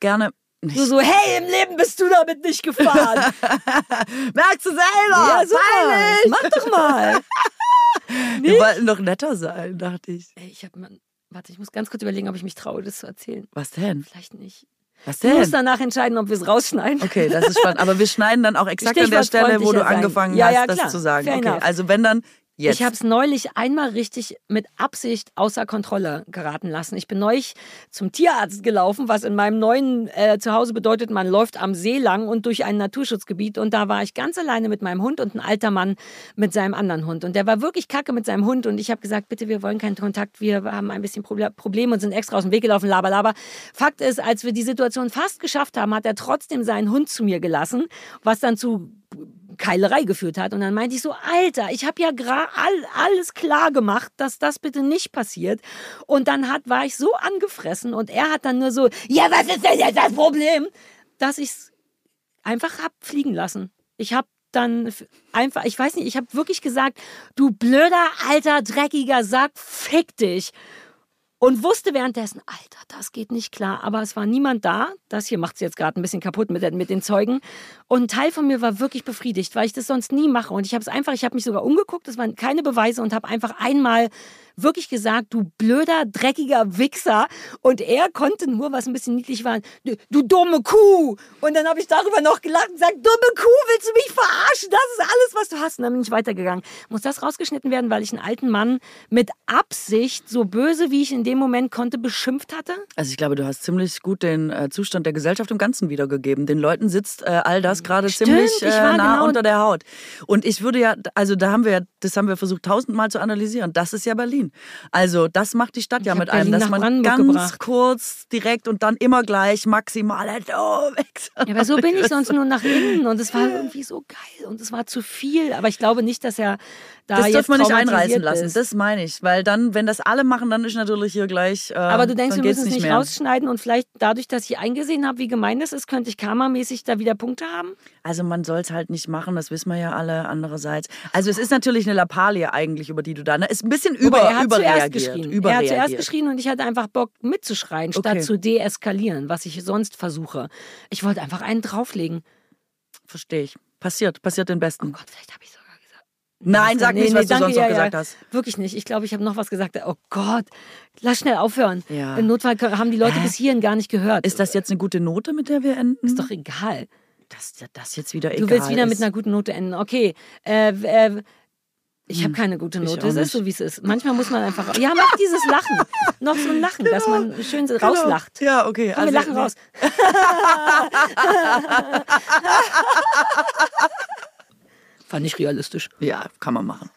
gerne. Du so, hey, im Leben bist du damit nicht gefahren. Merkst du selber? ja, super. Peinlich. Mach doch mal. Wir wollten doch netter sein, dachte ich. Ey, ich habe Warte, ich muss ganz kurz überlegen, ob ich mich traue, das zu erzählen. Was denn? Vielleicht nicht. Was Du musst denn? danach entscheiden, ob wir es rausschneiden. Okay, das ist spannend. Aber wir schneiden dann auch exakt an der Stelle, wo du freundlicher sein. angefangen Ja, hast, ja, das zu sagen. Fair Okay, enough. also wenn dann jetzt. Ich habe es neulich einmal richtig mit Absicht außer Kontrolle geraten lassen. Ich bin neulich zum Tierarzt gelaufen, was in meinem neuen äh, Zuhause bedeutet, man läuft am See lang und durch ein Naturschutzgebiet. Und da war ich ganz alleine mit meinem Hund und ein alter Mann mit seinem anderen Hund. Und der war wirklich kacke mit seinem Hund. Und ich habe gesagt, bitte, wir wollen keinen Kontakt, wir haben ein bisschen Proble Probleme und sind extra aus dem Weg gelaufen, laber, laber. Fakt ist, als wir die Situation fast geschafft haben, hat er trotzdem seinen Hund zu mir gelassen, was dann zu Keilerei geführt hat. Und dann meinte ich so, Alter, ich habe ja all, alles klar gemacht, dass das bitte nicht passiert. Und dann hat, war ich so angefressen und er hat dann nur so, ja, was ist denn jetzt das Problem? Dass ich es einfach hab fliegen lassen. Ich habe dann einfach, ich weiß nicht, ich habe wirklich gesagt, du blöder, alter, dreckiger Sack, fick dich. Und wusste währenddessen, Alter, das geht nicht klar. Aber es war niemand da. Das hier macht es jetzt gerade ein bisschen kaputt mit, den- mit den Zeugen. Und ein Teil von mir war wirklich befriedigt, weil ich das sonst nie mache. Und ich habe es einfach, ich habe mich sogar umgeguckt, es waren keine Beweise und habe einfach einmal wirklich gesagt, du blöder, dreckiger Wichser. Und er konnte nur, was ein bisschen niedlich war, du, du dumme Kuh. Und dann habe ich darüber noch gelacht und gesagt, dumme Kuh, willst du mich verarschen? Das ist alles, was du hast. Und dann bin ich weitergegangen. Muss das rausgeschnitten werden, weil ich einen alten Mann mit Absicht, so böse wie ich in dem Moment konnte, beschimpft hatte? Also ich glaube, du hast ziemlich gut den äh, Zustand der Gesellschaft im Ganzen wiedergegeben. Den Leuten sitzt äh, all das gerade Stimmt, ziemlich ich äh, nah genau- unter der Haut. Und ich würde ja, also da haben wir, ja- das haben wir versucht tausendmal zu analysieren. Das ist ja Berlin. Also das macht die Stadt ja hab mit einem, dass man Brandenburg ganz gebracht. kurz, direkt und dann immer gleich maximal oh, weg. Ja, aber so bin ich sonst nur nach innen und es war irgendwie so geil und es war zu viel. Aber ich glaube nicht, dass er da das dürfen wir nicht einreißen lassen. bist. Das meine ich. Weil dann, wenn das alle machen, dann ist natürlich hier gleich. Äh, Aber du denkst, wir müssen es nicht mehr. rausschneiden und vielleicht dadurch, dass ich eingesehen habe, wie gemein das ist, könnte ich karmamäßig da wieder Punkte haben? Also man soll es halt nicht machen, das wissen wir ja alle andererseits. Also es ist natürlich eine Lappalie eigentlich, über die du da, ne? Ist ein bisschen über, Wobei, er hat zuerst überreagiert. geschrien. Er hat zuerst geschrien und ich hatte einfach Bock mitzuschreien, statt Okay. zu deeskalieren, was ich sonst versuche. Ich wollte einfach einen drauflegen. Verstehe ich. Passiert, passiert den Besten. Oh Gott, vielleicht habe ich gesagt. Nein, sag Nee, nicht, nee, was du danke, sonst noch ja, gesagt ja. hast. Wirklich nicht. Ich glaube, ich habe noch was gesagt. Oh Gott, lass schnell aufhören. Ja. Im Notfall haben die Leute bis hierhin gar nicht gehört. Ist das jetzt eine gute Note, mit der wir enden? Ist doch egal. dass das jetzt wieder egal Du willst wieder ist. mit einer guten Note enden. Okay. Äh, äh, ich habe keine gute Hm. Note. Es ist so, wie es ist. Manchmal muss man einfach. Ja, mach dieses Lachen. Noch so ein Lachen, dass man schön so rauslacht. Genau. Ja, okay. Komm, wir lachen raus. Fand ich realistisch. Ja, kann man machen.